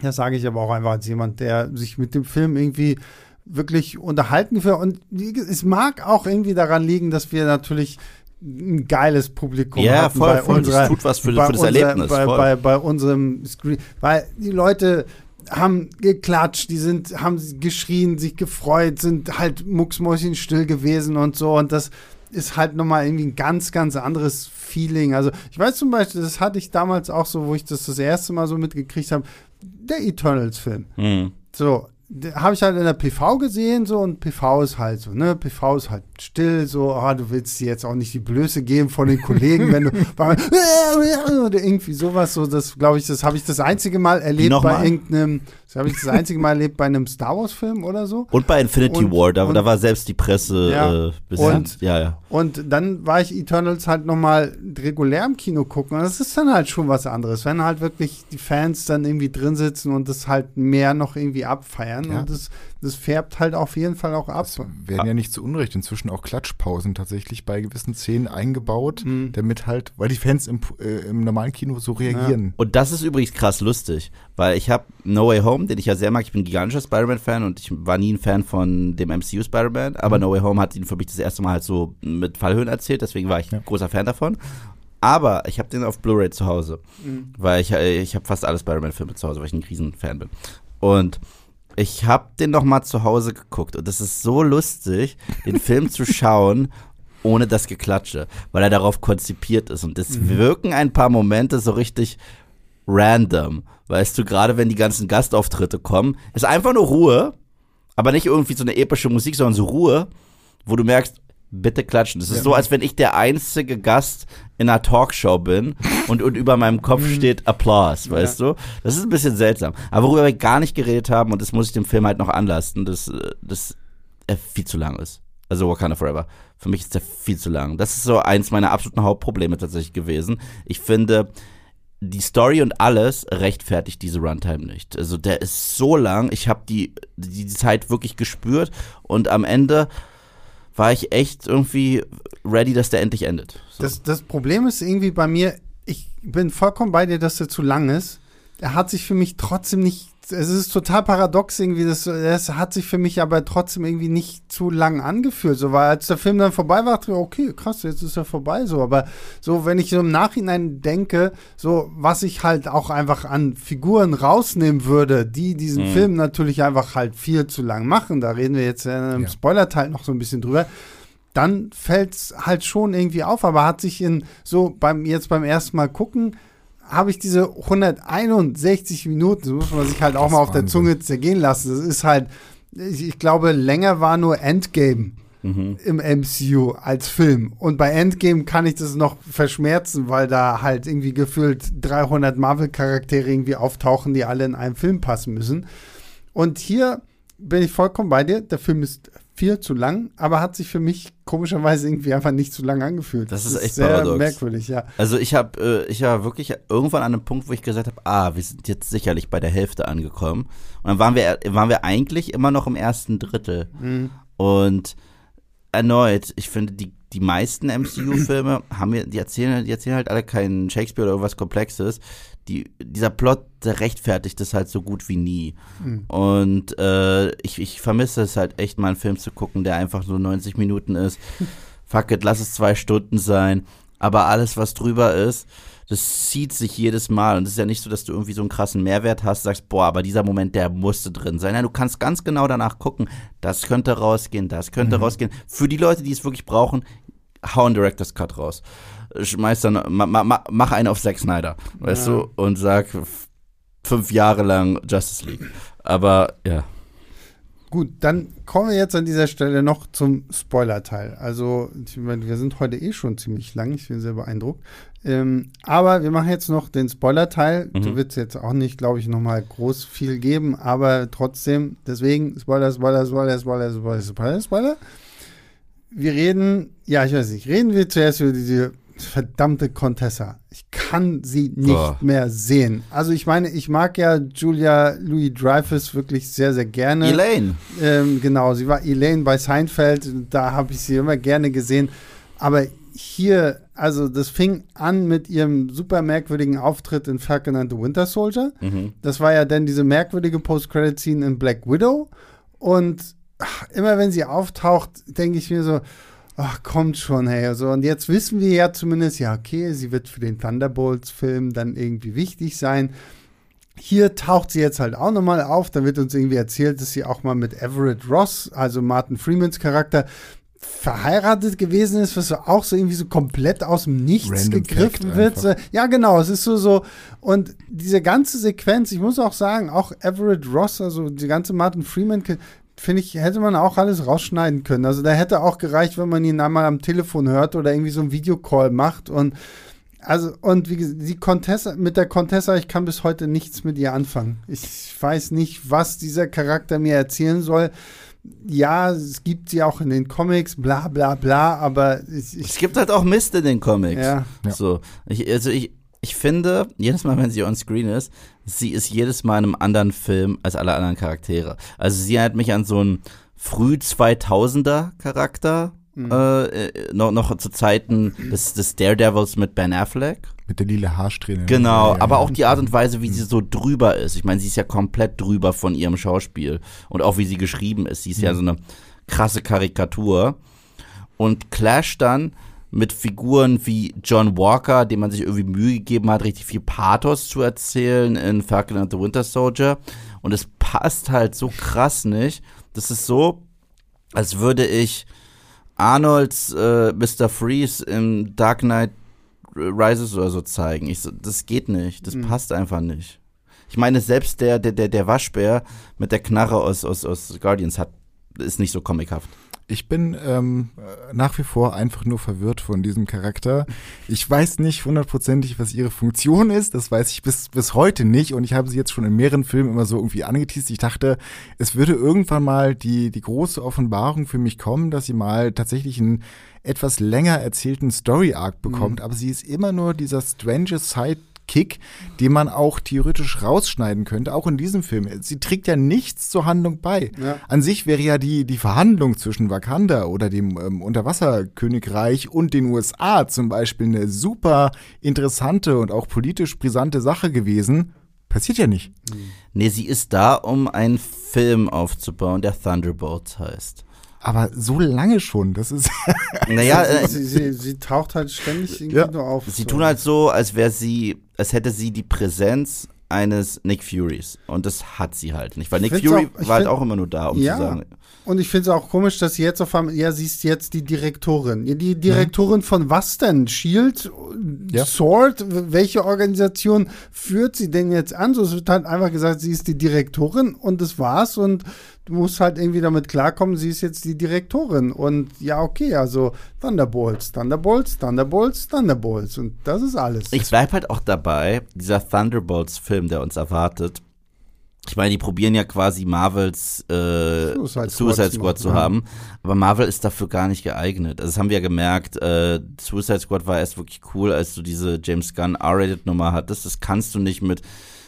Das sage ich aber auch einfach als jemand, der sich mit dem Film irgendwie wirklich unterhalten will. Und es mag auch irgendwie daran liegen, dass wir natürlich ein geiles Publikum Ja, hatten voll, bei voll. Das unserer, tut was für- bei für das unser- Erlebnis, Bei, voll. bei, bei unserem Screen. Weil die Leute haben geklatscht, die sind, haben geschrien, sich gefreut, sind halt mucksmäuschenstill gewesen und so. Und das ist halt nochmal irgendwie ein ganz, ganz anderes Feeling. Also ich weiß zum Beispiel, das hatte ich damals auch so, wo ich das das erste Mal so mitgekriegt habe, der Eternals-Film. Mhm. So, habe ich halt in der PV gesehen, so, und PV ist halt so, ne, PV ist halt still, so, ah, du willst dir jetzt auch nicht die Blöße geben von den Kollegen, wenn du, *laughs* oder irgendwie sowas, so, das, glaube ich, das habe ich das einzige Mal erlebt bei irgendeinem, das habe ich das einzige Mal erlebt bei einem Star Wars Film oder so. Und bei Infinity Und- War, da, und- da war selbst die Presse Ja. äh, bisschen, Und- ja, ja. Und dann war ich Eternals halt nochmal regulär im Kino gucken. Und das ist dann halt schon was anderes. Wenn halt wirklich die Fans dann irgendwie drin sitzen und das halt mehr noch irgendwie abfeiern. Ja. Und das, das färbt halt auf jeden Fall auch ab. Es werden ja nicht zu Unrecht inzwischen auch Klatschpausen tatsächlich bei gewissen Szenen eingebaut, Mhm. damit halt, weil die Fans im, äh, im normalen Kino so reagieren. Und das ist übrigens krass lustig, weil ich habe No Way Home, den ich ja sehr mag, ich bin ein gigantischer Spider-Man-Fan und ich war nie ein Fan von dem MCU Spider-Man, aber No Way Home hat ihn für mich das erste Mal halt so mit Fallhöhen erzählt, deswegen war ich Ja. großer Fan davon. Aber ich habe den auf Blu-ray zu Hause, Mhm. weil ich, äh, ich habe fast alle Spider-Man-Filme zu Hause, weil ich ein Riesenfan bin. Und ich habe den noch mal zu Hause geguckt und es ist so lustig, den Film zu schauen ohne das Geklatsche, weil er darauf konzipiert ist. Und es wirken ein paar Momente so richtig random. Weißt du, gerade wenn die ganzen Gastauftritte kommen, ist einfach nur Ruhe, aber nicht irgendwie so eine epische Musik, sondern so Ruhe, wo du merkst, bitte klatschen. Das ist so, als wenn ich der einzige Gast in einer Talkshow bin und, und über meinem Kopf *laughs* steht Applaus, weißt du? Das ist ein bisschen seltsam. Aber worüber wir gar nicht geredet haben, und das muss ich dem Film halt noch anlasten, dass das er viel zu lang ist. Also Wakanda Forever. Für mich ist der viel zu lang. Das ist so eins meiner absoluten Hauptprobleme tatsächlich gewesen. Ich finde, die Story und alles rechtfertigt diese Runtime nicht. Also der ist so lang, ich habe die, die Zeit wirklich gespürt und am Ende war ich echt irgendwie ready, dass der endlich endet. So. Das, das Problem ist irgendwie bei mir, ich bin vollkommen bei dir, dass er zu lang ist. Er hat sich für mich trotzdem nicht, es ist total paradox irgendwie, das, es hat sich für mich aber trotzdem irgendwie nicht zu lang angefühlt. So, weil als der Film dann vorbei war, dachte ich, okay, krass, jetzt ist er vorbei. So, aber so, wenn ich so im Nachhinein denke, so, was ich halt auch einfach an Figuren rausnehmen würde, die diesen Mhm. Film natürlich einfach halt viel zu lang machen, da reden wir jetzt im Ja. Spoiler-Teil noch so ein bisschen drüber dann fällt es halt schon irgendwie auf, aber hat sich in so beim jetzt beim ersten Mal gucken, habe ich diese 161 Minuten, das muss man sich halt auch Das mal auf der. Zunge zergehen lassen. Das ist halt, ich, ich glaube, länger war nur Endgame Mhm. im MCU als Film. Und bei Endgame kann ich das noch verschmerzen, weil da halt irgendwie gefühlt 300 Marvel-Charaktere irgendwie auftauchen, die alle in einen Film passen müssen. Und hier bin ich vollkommen bei dir. Der Film ist viel zu lang, aber hat sich für mich komischerweise irgendwie einfach nicht zu lang angefühlt. Das ist echt sehr paradox. merkwürdig, ja. Also ich habe äh, ich war wirklich irgendwann an einem Punkt, wo ich gesagt habe, ah, wir sind jetzt sicherlich bei der Hälfte angekommen. Und dann waren wir waren wir eigentlich immer noch im ersten Drittel. Mhm. Und erneut, ich finde die die meisten MCU-Filme haben die erzählen, die erzählen halt alle keinen Shakespeare oder irgendwas Komplexes. Die, dieser Plot, der rechtfertigt das halt so gut wie nie. Und äh, ich, ich vermisse es halt echt mal einen Film zu gucken, der einfach so 90 Minuten ist. *laughs* Fuck it, lass es zwei Stunden sein. Aber alles, was drüber ist, das zieht sich jedes Mal. Und es ist ja nicht so, dass du irgendwie so einen krassen Mehrwert hast, sagst, boah, aber dieser Moment, der musste drin sein. Nein, du kannst ganz genau danach gucken, das könnte rausgehen, das könnte rausgehen. Für die Leute, die es wirklich brauchen, hau einen Director's Cut raus. Schmeiß dann, ma, ma, ma, mach einen auf Zack Snyder, weißt Ja. du, und sag fünf Jahre lang Justice League. Aber ja. Gut, dann kommen wir jetzt an dieser Stelle noch zum Spoiler-Teil. Also, ich meine, wir sind heute eh schon ziemlich lang, ich bin sehr beeindruckt. Ähm, aber wir machen jetzt noch den Spoiler-Teil. Mhm. Du wirst jetzt auch nicht, glaube ich, nochmal groß viel geben, aber trotzdem, deswegen Spoiler, Spoiler, Spoiler, Spoiler, Spoiler, Spoiler, Spoiler. Wir reden, ja, ich weiß nicht, reden wir zuerst über diese verdammte Contessa. Ich kann sie nicht Boah. mehr sehen. Also ich meine, ich mag ja Julia Louis Dreyfus wirklich sehr, sehr gerne. Elaine. Ähm, genau, sie war Elaine bei Seinfeld, da habe ich sie immer gerne gesehen. Aber hier, also das fing an mit ihrem super merkwürdigen Auftritt in Falcon and the Winter Soldier. Mhm. Das war ja dann diese merkwürdige Post-Credit-Scene in Black Widow. Und ach, immer wenn sie auftaucht, denke ich mir so, ach, kommt schon, hey. Also, und jetzt wissen wir ja zumindest, ja, okay, sie wird für den Thunderbolts-Film dann irgendwie wichtig sein. Hier taucht sie jetzt halt auch nochmal auf. Da wird uns irgendwie erzählt, dass sie auch mal mit Everett Ross, also Martin Freemans Charakter, verheiratet gewesen ist, was auch so irgendwie so komplett aus dem Nichts Random gegriffen wird. einfach. Ja, genau, es ist so so. Und diese ganze Sequenz, ich muss auch sagen, auch Everett Ross, also die ganze Martin Freeman, finde ich, hätte man auch alles rausschneiden können. Also da hätte auch gereicht, wenn man ihn einmal am Telefon hört oder irgendwie so einen Videocall macht und also, und wie gesagt, die Contessa, mit der Contessa, ich kann bis heute nichts mit ihr anfangen. Ich weiß nicht, was dieser Charakter mir erzählen soll. Ja, es gibt sie auch in den Comics, bla bla bla, aber ich, ich Es gibt halt auch Mist in den Comics. ja, Ja. So, ich, also ich, ich finde, jedes Mal, wenn sie on screen ist, sie ist jedes Mal in einem anderen Film als alle anderen Charaktere. Also sie erinnert mich an so einen früh 2000er Charakter, Mhm. äh, äh, noch, noch zu Zeiten des, des Daredevils mit Ben Affleck. Mit der lila Haarsträhne. Genau, Ja, ja, aber auch die Art und Weise, wie sie so drüber ist. Ich meine, sie ist ja komplett drüber von ihrem Schauspiel. Und auch wie sie geschrieben ist. Sie ist ja so eine krasse Karikatur. Und clasht dann mit Figuren wie John Walker, dem man sich irgendwie Mühe gegeben hat, richtig viel Pathos zu erzählen in Falcon and the Winter Soldier. Und es passt halt so krass nicht. Das ist so, als würde ich Arnolds äh, Mr. Freeze im Dark Knight Rises oder so zeigen. Ich so, das geht nicht. Das Mhm. passt einfach nicht. Ich meine, selbst der, der, der, der Waschbär mit der Knarre aus, aus, aus Guardians hat, ist nicht so comichaft. Ich bin ähm, äh, nach wie vor einfach nur verwirrt von diesem Charakter. Ich weiß nicht hundertprozentig, was ihre Funktion ist. Das weiß ich bis, bis heute nicht. Und ich habe sie jetzt schon in mehreren Filmen immer so irgendwie angeteased. Ich dachte, es würde irgendwann mal die, die große Offenbarung für mich kommen, dass sie mal tatsächlich einen etwas länger erzählten Story-Arc bekommt. Aber sie ist immer nur dieser strange Side Kick, den man auch theoretisch rausschneiden könnte, auch in diesem Film. Sie trägt ja nichts zur Handlung bei. Ja. An sich wäre ja die, die Verhandlung zwischen Wakanda oder dem ähm, Unterwasserkönigreich und den USA zum Beispiel eine super interessante und auch politisch brisante Sache gewesen. Passiert ja nicht. Nee, sie ist da, um einen Film aufzubauen, der Thunderbolts heißt. Aber so lange schon, das ist. *laughs* Naja, äh, sie, sie, sie taucht halt ständig irgendwie Ja. nur auf. sie so. tun halt so, als wäre sie, als hätte sie die Präsenz eines Nick Furies. Und das hat sie halt nicht. Weil Nick Fury auch- war halt find- auch immer nur da, um Ja. zu sagen. Und ich finde es auch komisch, dass sie jetzt auf einmal, ja, sie ist jetzt die Direktorin. Ja, die Direktorin von was denn? Shield? Ja. Sword? Welche Organisation führt sie denn jetzt an? So, es wird halt einfach gesagt, sie ist die Direktorin und das war's und du musst halt irgendwie damit klarkommen, sie ist jetzt die Direktorin. Und ja, okay, also Thunderbolts, Thunderbolts, Thunderbolts, Thunderbolts und das ist alles. Ich bleib halt auch dabei, dieser Thunderbolts-Film, der uns erwartet. Ich meine, die probieren ja quasi Marvels äh, Suicide Suicide, Squad zu haben. Aber Marvel ist dafür gar nicht geeignet. Also das haben wir ja gemerkt. Äh, Suicide Squad war erst wirklich cool, als du diese James Gunn R-Rated-Nummer hattest. Das kannst du nicht mit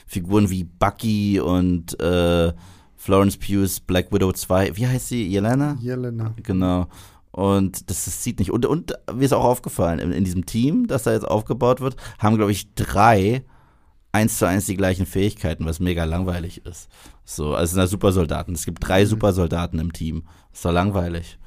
Figuren wie Bucky und äh, Florence Pugh's Black Widow 2. Wie heißt sie? Yelena? Jelena. Genau. Und das, das zieht nicht. Und, und mir ist auch aufgefallen, in, in diesem Team, das da jetzt aufgebaut wird, haben, glaube ich, drei eins zu eins die gleichen Fähigkeiten, was mega langweilig ist. So, also es sind da Supersoldaten. Es gibt drei Supersoldaten im Team. Ist doch langweilig.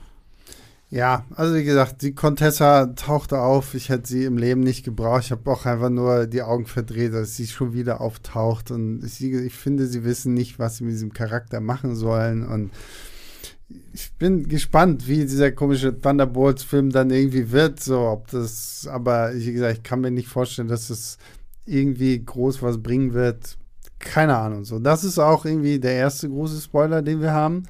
Ja, also wie gesagt, die Contessa tauchte auf. Ich hätte sie im Leben nicht gebraucht. Ich habe auch einfach nur die Augen verdreht, dass sie schon wieder auftaucht. Und ich, ich finde, sie wissen nicht, was sie mit diesem Charakter machen sollen. Und ich bin gespannt, wie dieser komische Thunderbolts-Film dann irgendwie wird. So, ob das, aber wie gesagt, ich kann mir nicht vorstellen, dass es irgendwie groß was bringen wird. Keine Ahnung. So, das ist auch irgendwie der erste große Spoiler, den wir haben.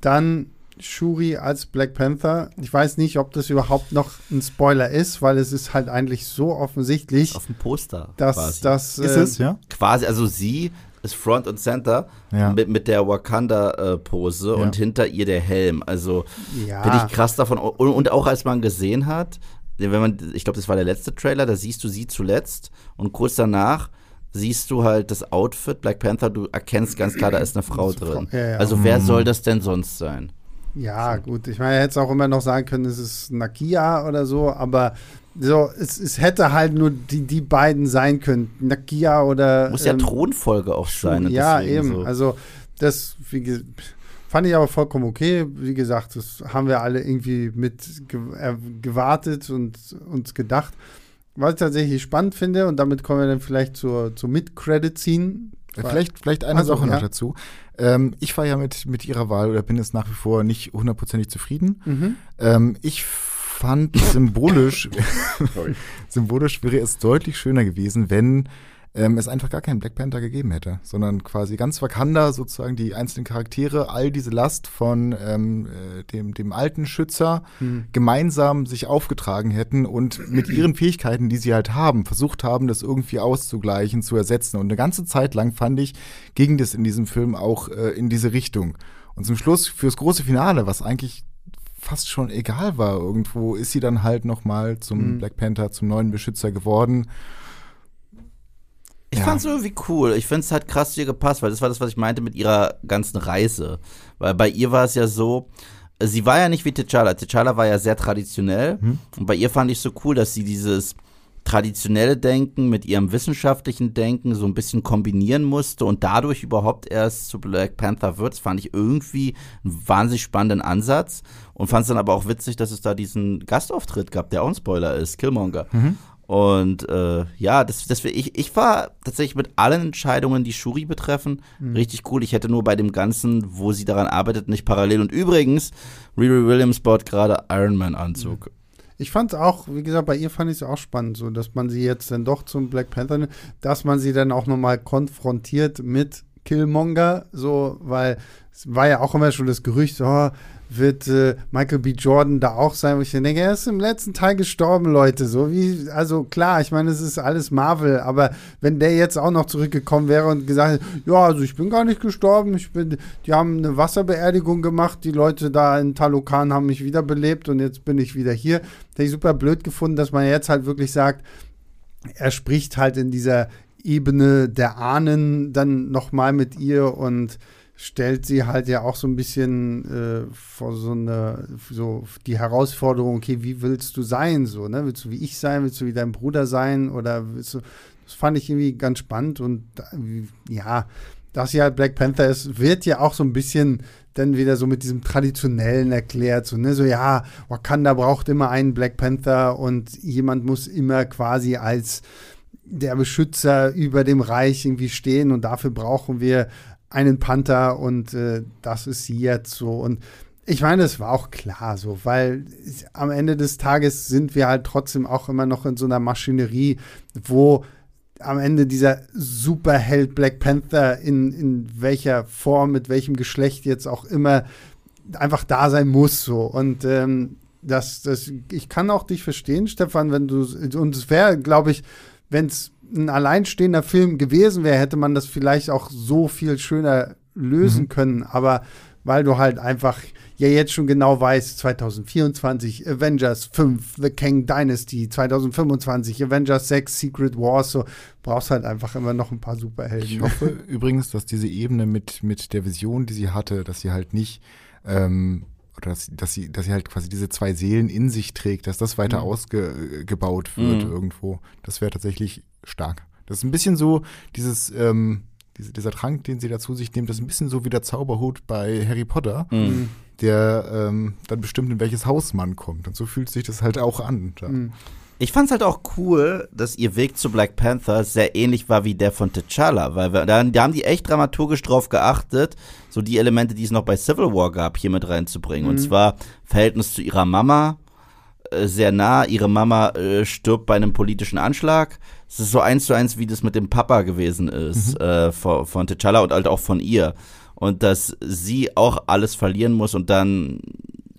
Dann Shuri als Black Panther. Ich weiß nicht, ob das überhaupt noch ein Spoiler ist, weil es ist halt eigentlich so offensichtlich, Auf dem Poster. dass quasi. das Ist äh, es, ja? quasi, also sie ist Front und Center Ja. mit, mit der Wakanda-Pose Ja. und hinter ihr der Helm. Also ja, bin ich krass davon. Und, und auch als man gesehen hat, wenn man, ich glaube, das war der letzte Trailer, da siehst du sie zuletzt und kurz danach siehst du halt das Outfit Black Panther, du erkennst ganz klar, da ist eine Frau ist drin. Frau, ja, ja. Also wer soll das denn sonst sein? Ja, gut. Ich meine, er hätte es auch immer noch sagen können, es ist Nakia oder so, aber so, es, es hätte halt nur die, die beiden sein können. Nakia oder. Muss ja ähm, Thronfolge auch sein. Ja, eben. So. Also, das wie, fand ich aber vollkommen okay. Wie gesagt, das haben wir alle irgendwie mit ge äh, gewartet und uns gedacht. Was ich tatsächlich spannend finde, und damit kommen wir dann vielleicht zur, zur Mid-Credit-Scene. Äh, Vielleicht, vielleicht eine Also, Sache noch ja. dazu. Ähm, ich war ja mit, mit ihrer Wahl oder bin jetzt nach wie vor nicht hundertprozentig zufrieden. Mhm. Ähm, ich fand symbolisch, *coughs* *laughs* symbolisch wäre es deutlich schöner gewesen, wenn ähm, es einfach gar keinen Black Panther gegeben hätte, sondern quasi ganz Wakanda sozusagen die einzelnen Charaktere all diese Last von ähm, äh, dem, dem alten Schützer Mhm. gemeinsam sich aufgetragen hätten und mit ihren *clears throat* Fähigkeiten, die sie halt haben, versucht haben, das irgendwie auszugleichen, zu ersetzen. Und eine ganze Zeit lang fand ich, ging das in diesem Film auch äh, in diese Richtung. Und zum Schluss fürs große Finale, was eigentlich fast schon egal war, irgendwo ist sie dann halt noch mal zum Mhm. Black Panther, zum neuen Beschützer geworden. Ich Ja. fand's irgendwie cool. Ich find's halt krass zu ihr gepasst, weil das war das, was ich meinte mit ihrer ganzen Reise. Weil bei ihr war es ja so, sie war ja nicht wie T'Challa. T'Challa war ja sehr traditionell. Mhm. Und bei ihr fand ich so cool, dass sie dieses traditionelle Denken mit ihrem wissenschaftlichen Denken so ein bisschen kombinieren musste und dadurch überhaupt erst zu Black Panther wird. Das fand ich irgendwie einen wahnsinnig spannenden Ansatz und fand es dann aber auch witzig, dass es da diesen Gastauftritt gab, der auch ein Spoiler ist, Killmonger. Und äh, ja, das, das, ich, ich war tatsächlich mit allen Entscheidungen, die Shuri betreffen, Mhm. richtig cool. Ich hätte nur bei dem Ganzen, wo sie daran arbeitet, nicht parallel. Und übrigens, Riri Williams baut gerade Iron Man Anzug. Ich fand es auch, wie gesagt, bei ihr fand ich es auch spannend, so dass man sie jetzt dann doch zum Black Panther, nimmt, dass man sie dann auch nochmal konfrontiert mit Killmonger, so, weil es war ja auch immer schon das Gerücht, oh, wird äh, Michael B. Jordan da auch sein, wo ich denke, er ist im letzten Teil gestorben, Leute. So wie, also klar, ich meine, es ist alles Marvel, aber wenn der jetzt auch noch zurückgekommen wäre und gesagt hätte, ja, also ich bin gar nicht gestorben, ich bin, die haben eine Wasserbeerdigung gemacht, die Leute da in Talokan haben mich wiederbelebt und jetzt bin ich wieder hier. Hätte ich super blöd gefunden, dass man jetzt halt wirklich sagt, er spricht halt in dieser Ebene der Ahnen dann nochmal mit ihr und stellt sie halt ja auch so ein bisschen äh, vor so eine, so die Herausforderung, okay, wie willst du sein, so, ne? Willst du wie ich sein, willst du wie dein Bruder sein? Oder willst du, das fand ich irgendwie ganz spannend und äh, ja, dass sie halt Black Panther ist, wird ja auch so ein bisschen dann wieder so mit diesem Traditionellen erklärt, so, ne, so, ja, Wakanda braucht immer einen Black Panther und jemand muss immer quasi als der Beschützer über dem Reich irgendwie stehen und dafür brauchen wir einen Panther und äh, das ist sie jetzt so. Und ich meine, es war auch klar so, weil am Ende des Tages sind wir halt trotzdem auch immer noch in so einer Maschinerie, wo am Ende dieser Superheld Black Panther in, in welcher Form, mit welchem Geschlecht jetzt auch immer einfach da sein muss so. Und ähm, das, das, ich kann auch dich verstehen, Stefan, wenn du und es wäre, glaube ich, wenn es ein alleinstehender Film gewesen wäre, hätte man das vielleicht auch so viel schöner lösen Mhm. können. Aber weil du halt einfach ja jetzt schon genau weißt, 2024 Avengers 5, The Kang Dynasty, 2025 Avengers 6, Secret Wars, so brauchst halt einfach immer noch ein paar Superhelden. Ich hoffe *laughs* übrigens, dass diese Ebene mit, mit der Vision, die sie hatte, dass sie halt nicht, ähm, dass, dass, sie, dass sie halt quasi diese zwei Seelen in sich trägt, dass das weiter Mhm. ausgebaut wird Mhm. irgendwo. Das wäre tatsächlich stark. Das ist ein bisschen so, dieses, ähm, diese, dieser Trank, den sie da zu sich nimmt, das ist ein bisschen so wie der Zauberhut bei Harry Potter, Mhm. der ähm, dann bestimmt in welches Haus man kommt. Und so fühlt sich das halt auch an. Mhm. Ich fand's halt auch cool, dass ihr Weg zu Black Panther sehr ähnlich war wie der von T'Challa, weil wir, da, da haben die echt dramaturgisch drauf geachtet, so die Elemente, die es noch bei Civil War gab, hier mit reinzubringen. Und Mhm. zwar Verhältnis zu ihrer Mama, äh, sehr nah. Ihre Mama äh, stirbt bei einem politischen Anschlag. Es ist so eins zu eins, wie das mit dem Papa gewesen ist, äh, von, von T'Challa und halt auch von ihr. Und dass sie auch alles verlieren muss und dann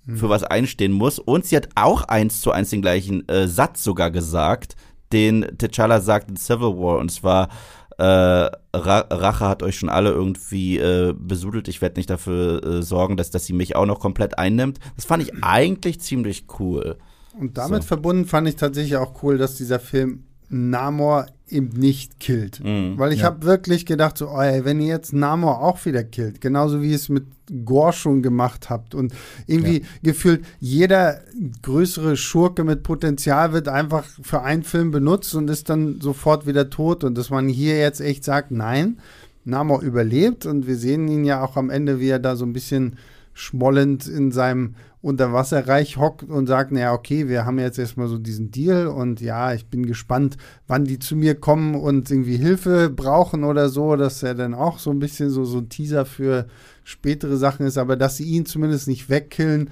für was einstehen muss. Und sie hat auch eins zu eins den gleichen äh, Satz sogar gesagt, den T'Challa sagt in Civil War. Und zwar, äh, Ra Rache hat euch schon alle irgendwie äh, besudelt. Ich werde nicht dafür äh, sorgen, dass, dass sie mich auch noch komplett einnimmt. Das fand ich eigentlich ziemlich cool. Und damit So. verbunden fand ich tatsächlich auch cool, dass dieser Film Namor eben nicht killt. Mhm. Weil ich Ja. habe wirklich gedacht, so, oh, ey, wenn ihr jetzt Namor auch wieder killt, genauso wie ihr es mit Gore schon gemacht habt und irgendwie gefühlt jeder größere Schurke mit Potenzial wird einfach für einen Film benutzt und ist dann sofort wieder tot und dass man hier jetzt echt sagt, nein, Namor überlebt und wir sehen ihn ja auch am Ende, wie er da so ein bisschen schmollend in seinem Unterwasserreich hockt und sagt, naja, okay, wir haben jetzt erstmal so diesen Deal und ja, ich bin gespannt, wann die zu mir kommen und irgendwie Hilfe brauchen oder so, dass er dann auch so ein bisschen so, so ein Teaser für spätere Sachen ist, aber dass sie ihn zumindest nicht wegkillen,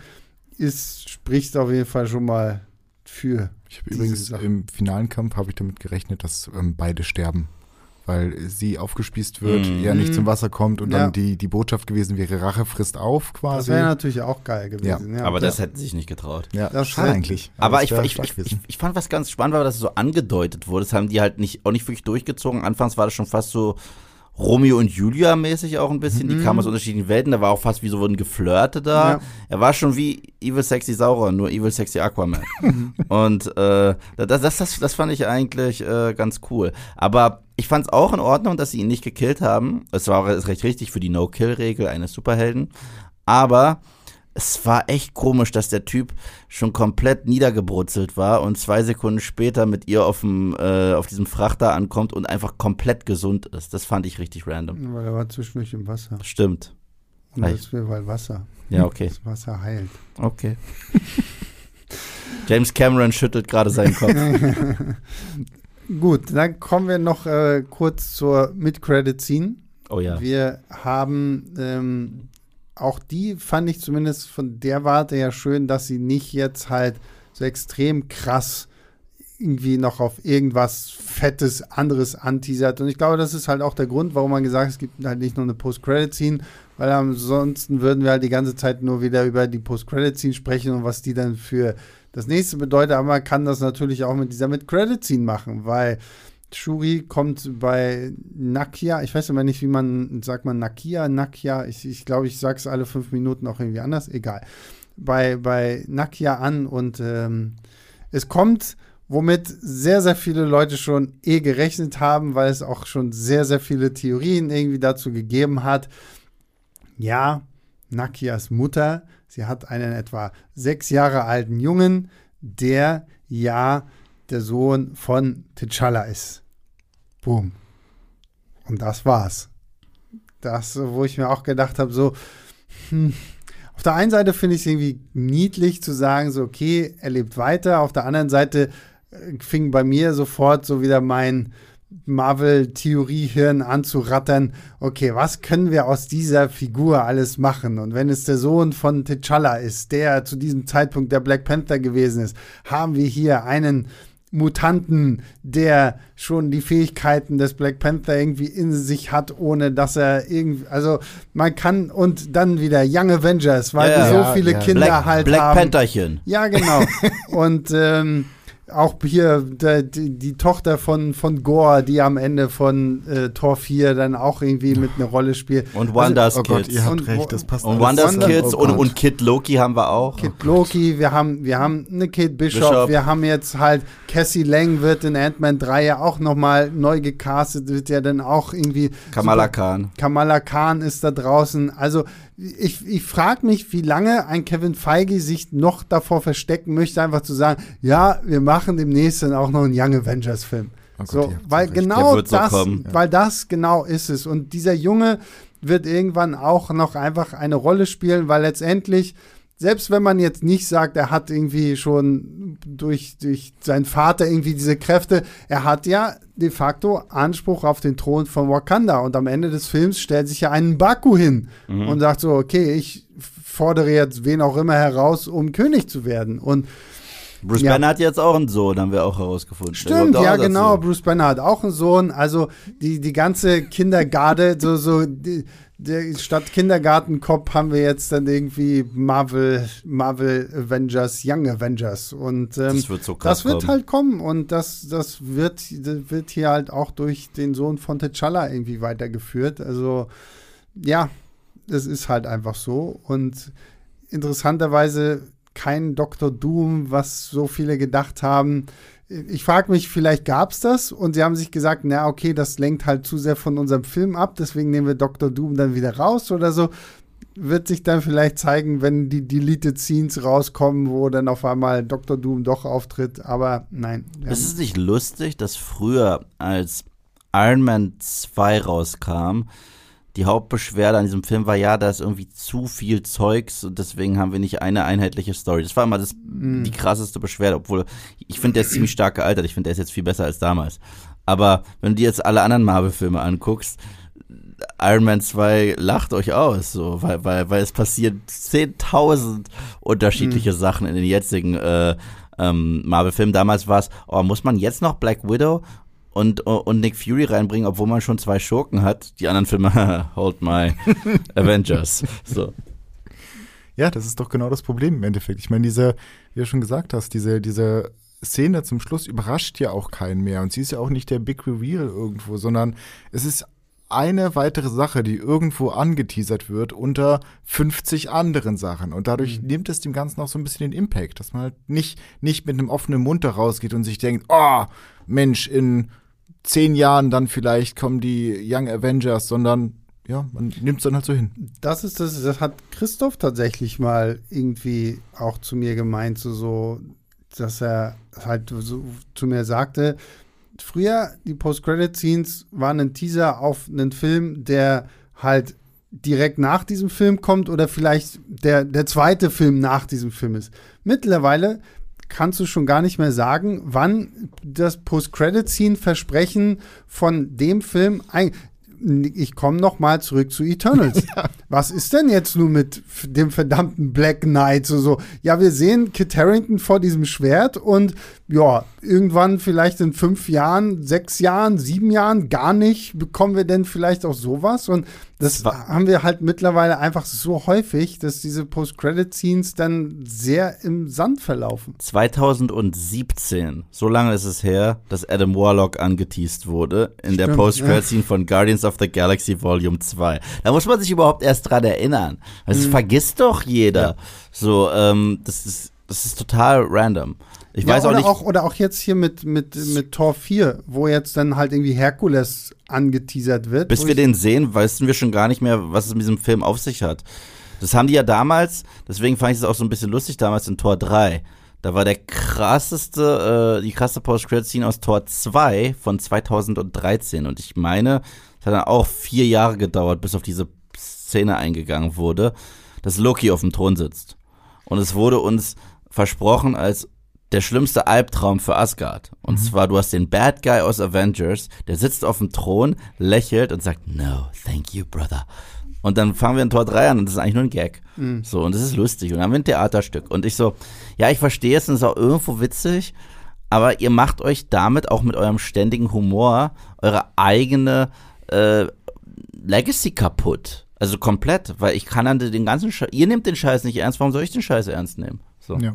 ist, spricht auf jeden Fall schon mal für. Ich habe übrigens Sache. im finalen Kampf habe ich damit gerechnet, dass ähm, beide sterben. Weil sie aufgespießt wird, Mhm. er nicht zum Wasser kommt und Ja. dann die, die Botschaft gewesen wäre, Rache frisst auf Das quasi. wäre natürlich auch geil gewesen. Ja. Aber das hätten sie sich nicht getraut. ja, das schade eigentlich. Aber das ich, ich, ich, ich, fand, was ganz spannend war, dass es so angedeutet wurde. Das haben die halt nicht, auch nicht wirklich durchgezogen. Anfangs war das schon fast so Romeo und Julia mäßig auch ein bisschen. Die Mhm. kamen aus unterschiedlichen Welten. Da war auch fast wie so ein Geflirte da. Ja. Er war schon wie Evil Sexy Sauron, nur Evil Sexy Aquaman. Mhm. *laughs* und äh, das, das, das, das fand ich eigentlich äh, ganz cool. Aber ich fand es auch in Ordnung, dass sie ihn nicht gekillt haben. Es war auch recht richtig für die No-Kill-Regel eines Superhelden. Aber es war echt komisch, dass der Typ schon komplett niedergebrutzelt war und zwei Sekunden später mit ihr auf, dem, äh, auf diesem Frachter ankommt und einfach komplett gesund ist. Das fand ich richtig random. Weil er war zwischendurch im Wasser. Stimmt. Und das wäre, weil Wasser. Ja, okay. Das Wasser heilt. Okay. *laughs* James Cameron schüttelt gerade seinen Kopf. *laughs* Gut, dann kommen wir noch äh, kurz zur Mid-Credit-Scene. Oh ja. Wir haben ähm, auch die fand ich zumindest von der Warte ja schön, dass sie nicht jetzt halt so extrem krass irgendwie noch auf irgendwas Fettes anderes anteasert. Und ich glaube, das ist halt auch der Grund, warum man gesagt hat, es gibt halt nicht nur eine Post-Credit-Scene, weil ansonsten würden wir halt die ganze Zeit nur wieder über die Post-Credit-Scene sprechen und was die dann für das nächste bedeutet. Aber man kann das natürlich auch mit dieser Mid-Credit-Scene machen, weil Shuri kommt bei Nakia, ich weiß immer nicht, wie man, sagt man Nakia, Nakia, ich, ich glaube, ich sage es alle fünf Minuten auch irgendwie anders, egal. Bei, bei Nakia an und ähm, es kommt, womit sehr, sehr viele Leute schon eh gerechnet haben, weil es auch schon sehr, sehr viele Theorien irgendwie dazu gegeben hat. Ja, Nakias Mutter, sie hat einen etwa sechs Jahre alten Jungen, der ja der Sohn von T'Challa ist. Boom. Und das war's. Das, wo ich mir auch gedacht habe, so, hm, auf der einen Seite finde ich es irgendwie niedlich zu sagen, so, okay, er lebt weiter. Auf der anderen Seite äh, fing bei mir sofort so wieder mein Marvel-Theorie-Hirn anzurattern. Okay, was können wir aus dieser Figur alles machen? Und wenn es der Sohn von T'Challa ist, der zu diesem Zeitpunkt der Black Panther gewesen ist, haben wir hier einen Mutanten, der schon die Fähigkeiten des Black Panther irgendwie in sich hat, ohne dass er irgendwie, also man kann und dann wieder Young Avengers, weil Ja, so ja, viele ja. Kinder Black, halt Black haben. Pantherchen. Ja, genau. *laughs* und ähm, auch hier die, die Tochter von, von Gore, die am Ende von äh, Tor 4 dann auch irgendwie mit einer Rolle spielt. Und Wonders oh Gott, Kids. ihr habt Und- recht, das passt und Wonder- Kids oh und, Gott. und Kid Loki haben wir auch. Kid Loki, wir haben, wir haben eine Kate Bishop, Bishop. wir haben jetzt halt Cassie Lang wird in Ant-Man 3 ja auch nochmal neu gecastet, wird ja dann auch irgendwie Kamala super- Khan. Kamala Khan ist da draußen. Also ich, ich frage mich, wie lange ein Kevin Feige sich noch davor verstecken möchte, einfach zu sagen, ja, wir machen demnächst dann auch noch einen Young Avengers Film. Oh Gott, so, weil recht. genau so das, kommen. weil das genau ist es. Und dieser Junge wird irgendwann auch noch einfach eine Rolle spielen, weil letztendlich selbst wenn man jetzt nicht sagt, er hat irgendwie schon durch, durch seinen Vater irgendwie diese Kräfte, er hat ja de facto Anspruch auf den Thron von Wakanda. Und am Ende des Films stellt sich ja einen Baku hin Mhm. und sagt so, okay, ich fordere jetzt wen auch immer heraus, um König zu werden. Und Bruce Ja. Banner hat jetzt auch einen Sohn, haben wir auch herausgefunden. Stimmt, auch ja genau. Bruce Banner hat auch einen Sohn. Also die, die ganze Kindergarde, so, so die, statt Kindergartenkopf haben wir jetzt dann irgendwie Marvel, Marvel Avengers, Young Avengers. Und ähm, Das wird so krass das wird kommen. halt kommen und das, das, wird, das wird hier halt auch durch den Sohn von T'Challa irgendwie weitergeführt. Also ja, es ist halt einfach so. Und interessanterweise kein Dr. Doom, was so viele gedacht haben. Ich frage mich, vielleicht gab es das und sie haben sich gesagt, na okay, das lenkt halt zu sehr von unserem Film ab, deswegen nehmen wir Dr. Doom dann wieder raus oder so. Wird sich dann vielleicht zeigen, wenn die Deleted Scenes rauskommen, wo dann auf einmal Dr. Doom doch auftritt, aber nein. wir Ist es nicht lustig, dass früher, als Iron Man 2 rauskam, die Hauptbeschwerde an diesem Film war, ja, da ist irgendwie zu viel Zeugs und deswegen haben wir nicht eine einheitliche Story. Das war immer das, Mhm. die krasseste Beschwerde, obwohl ich finde, der ist ziemlich stark gealtert. Ich finde, der ist jetzt viel besser als damals. Aber wenn du dir jetzt alle anderen Marvel-Filme anguckst, Iron Man 2 lacht euch aus, so, weil, weil, weil es passieren 10.000 unterschiedliche Sachen in den jetzigen äh, ähm, Marvel-Filmen. Damals war es, oh, muss man jetzt noch Black Widow und, und Nick Fury reinbringen, obwohl man schon zwei Schurken hat? Die anderen Filme, *laughs* hold my *laughs* Avengers. So. Ja, das ist doch genau das Problem im Endeffekt. Ich meine, diese, wie du schon gesagt hast, diese, diese Szene zum Schluss überrascht ja auch keinen mehr. Und sie ist ja auch nicht der Big Reveal irgendwo, sondern es ist eine weitere Sache, die irgendwo angeteasert wird unter 50 anderen Sachen. Und dadurch nimmt es dem Ganzen auch so ein bisschen den Impact, dass man halt nicht, nicht mit einem offenen Mund da rausgeht und sich denkt, oh, Mensch, in zehn Jahren dann vielleicht kommen die Young Avengers, sondern ja, man nimmt es dann halt so hin. Das ist das, das hat Christoph tatsächlich mal irgendwie auch zu mir gemeint, so, so dass er halt so zu mir sagte, früher die Post-Credit-Scenes waren ein Teaser auf einen Film, der halt direkt nach diesem Film kommt oder vielleicht der, der zweite Film nach diesem Film ist. Mittlerweile kannst du schon gar nicht mehr sagen, wann das Post-Credit-Scene-Versprechen von dem Film ein ich komme noch mal zurück zu Eternals. *laughs* Ja. Was ist denn jetzt nun mit dem verdammten Black Knight? So, so, ja, wir sehen Kit Harrington vor diesem Schwert und ja, irgendwann vielleicht in fünf Jahren, sechs Jahren, sieben Jahren gar nicht, bekommen wir denn vielleicht auch sowas? Und das haben wir halt mittlerweile einfach so häufig, dass diese Post-Credit-Scenes dann sehr im Sand verlaufen. 2017, so lange ist es her, dass Adam Warlock angeteased wurde in Stimmt, der Post-Credit-Scene ja. von Guardians of the Galaxy Volume 2. Da muss man sich überhaupt erst dran erinnern. Das mhm. vergisst doch jeder. Ja. So, ähm, das ist, das ist total random. Ich ja, weiß auch nicht. Auch, oder auch jetzt hier mit, mit, mit Tor 4, wo jetzt dann halt irgendwie Herkules angeteasert wird. Bis wir den sehen, wissen wir schon gar nicht mehr, was es mit diesem Film auf sich hat. Das haben die ja damals, deswegen fand ich es auch so ein bisschen lustig damals in Tor 3. Da war der krasseste, äh, die krasse Post-Credit-Scene aus Tor 2 von 2013. Und ich meine, es hat dann auch vier Jahre gedauert, bis auf diese Szene eingegangen wurde, dass Loki auf dem Thron sitzt. Und es wurde uns versprochen als der schlimmste Albtraum für Asgard. Und mhm. zwar, du hast den Bad Guy aus Avengers, der sitzt auf dem Thron, lächelt und sagt, no, thank you, brother. Und dann fangen wir in Tor 3 an und das ist eigentlich nur ein Gag. Mhm. So, und das ist lustig. Und dann haben wir ein Theaterstück. Und ich so, ja, ich verstehe es und es ist auch irgendwo witzig, aber ihr macht euch damit auch mit eurem ständigen Humor eure eigene äh, Legacy kaputt. Also komplett, weil ich kann dann den ganzen Scheiß, ihr nehmt den Scheiß nicht ernst, warum soll ich den Scheiß ernst nehmen? So. Ja.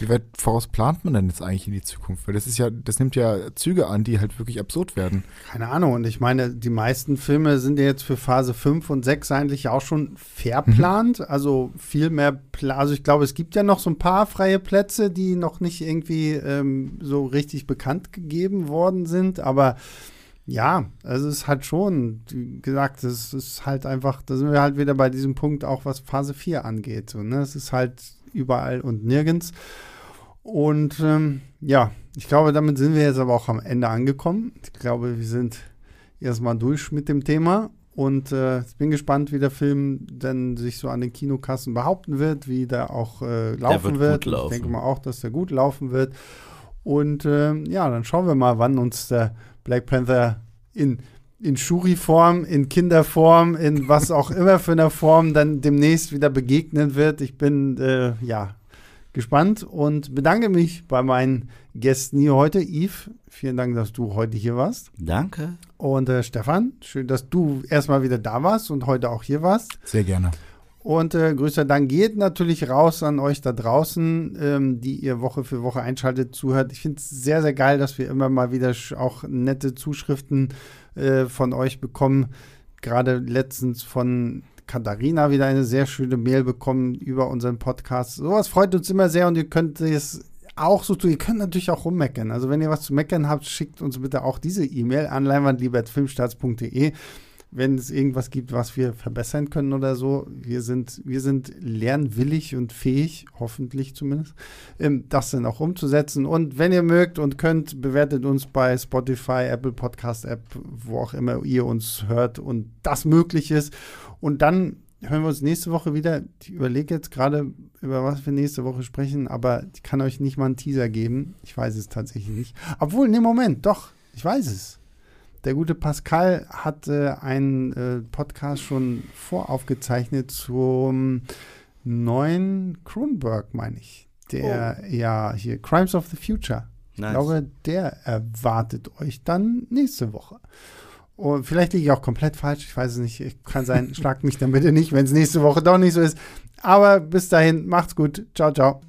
Wie weit voraus plant man denn jetzt eigentlich in die Zukunft? Weil das ist ja, das nimmt ja Züge an, die halt wirklich absurd werden. Keine Ahnung. Und ich meine, die meisten Filme sind ja jetzt für Phase 5 und 6 eigentlich auch schon verplant. Mhm. Also viel mehr, also ich glaube, es gibt ja noch so ein paar freie Plätze, die noch nicht irgendwie ähm, so richtig bekannt gegeben worden sind. Aber ja, also es ist halt schon, wie gesagt, es ist halt einfach, da sind wir halt wieder bei diesem Punkt, auch was Phase 4 angeht. So, ne? Es ist halt überall und nirgends. Und ähm, ja, ich glaube, damit sind wir jetzt aber auch am Ende angekommen. Ich glaube, wir sind erstmal durch mit dem Thema. Und äh, ich bin gespannt, wie der Film dann sich so an den Kinokassen behaupten wird, wie der auch äh, laufen wird. wird. Ich denke mal auch, dass der gut laufen wird. Und äh, ja, dann schauen wir mal, wann uns der Black Panther in in Shuri-Form, in Kinderform, in was auch immer für einer Form dann demnächst wieder begegnen wird. Ich bin äh, ja gespannt und bedanke mich bei meinen Gästen hier heute. Yves, vielen Dank, dass du heute hier warst. Danke. Und äh, Stefan, schön, dass du erstmal wieder da warst und heute auch hier warst. Sehr gerne. Und äh, größter Dank geht natürlich raus an euch da draußen, ähm, die ihr Woche für Woche einschaltet, zuhört. Ich finde es sehr, sehr geil, dass wir immer mal wieder auch nette Zuschriften äh, von euch bekommen. Gerade letztens von Katharina wieder eine sehr schöne Mail bekommen über unseren Podcast. Sowas freut uns immer sehr und ihr könnt es auch so tun. Ihr könnt natürlich auch rummeckern. Also wenn ihr was zu meckern habt, schickt uns bitte auch diese E-Mail an leinwandliebertfilmstarts.de wenn es irgendwas gibt, was wir verbessern können oder so. Wir sind, wir sind lernwillig und fähig, hoffentlich zumindest, ähm, das dann auch umzusetzen. Und wenn ihr mögt und könnt, bewertet uns bei Spotify, Apple Podcast App, wo auch immer ihr uns hört und das möglich ist. Und dann hören wir uns nächste Woche wieder. Ich überlege jetzt gerade, über was wir nächste Woche sprechen, aber ich kann euch nicht mal einen Teaser geben. Ich weiß es tatsächlich nicht. Obwohl, ne, Moment, doch, ich weiß es. Der gute Pascal hat äh, einen äh, Podcast schon voraufgezeichnet zum neuen Kronberg, meine ich. Der oh. ja hier Crimes of the Future. Nice. Ich glaube, der erwartet euch dann nächste Woche. Und vielleicht liege ich auch komplett falsch, ich weiß es nicht. Ich kann sein, *laughs* schlagt mich dann bitte nicht, wenn es nächste Woche doch nicht so ist. Aber bis dahin, macht's gut. Ciao, ciao.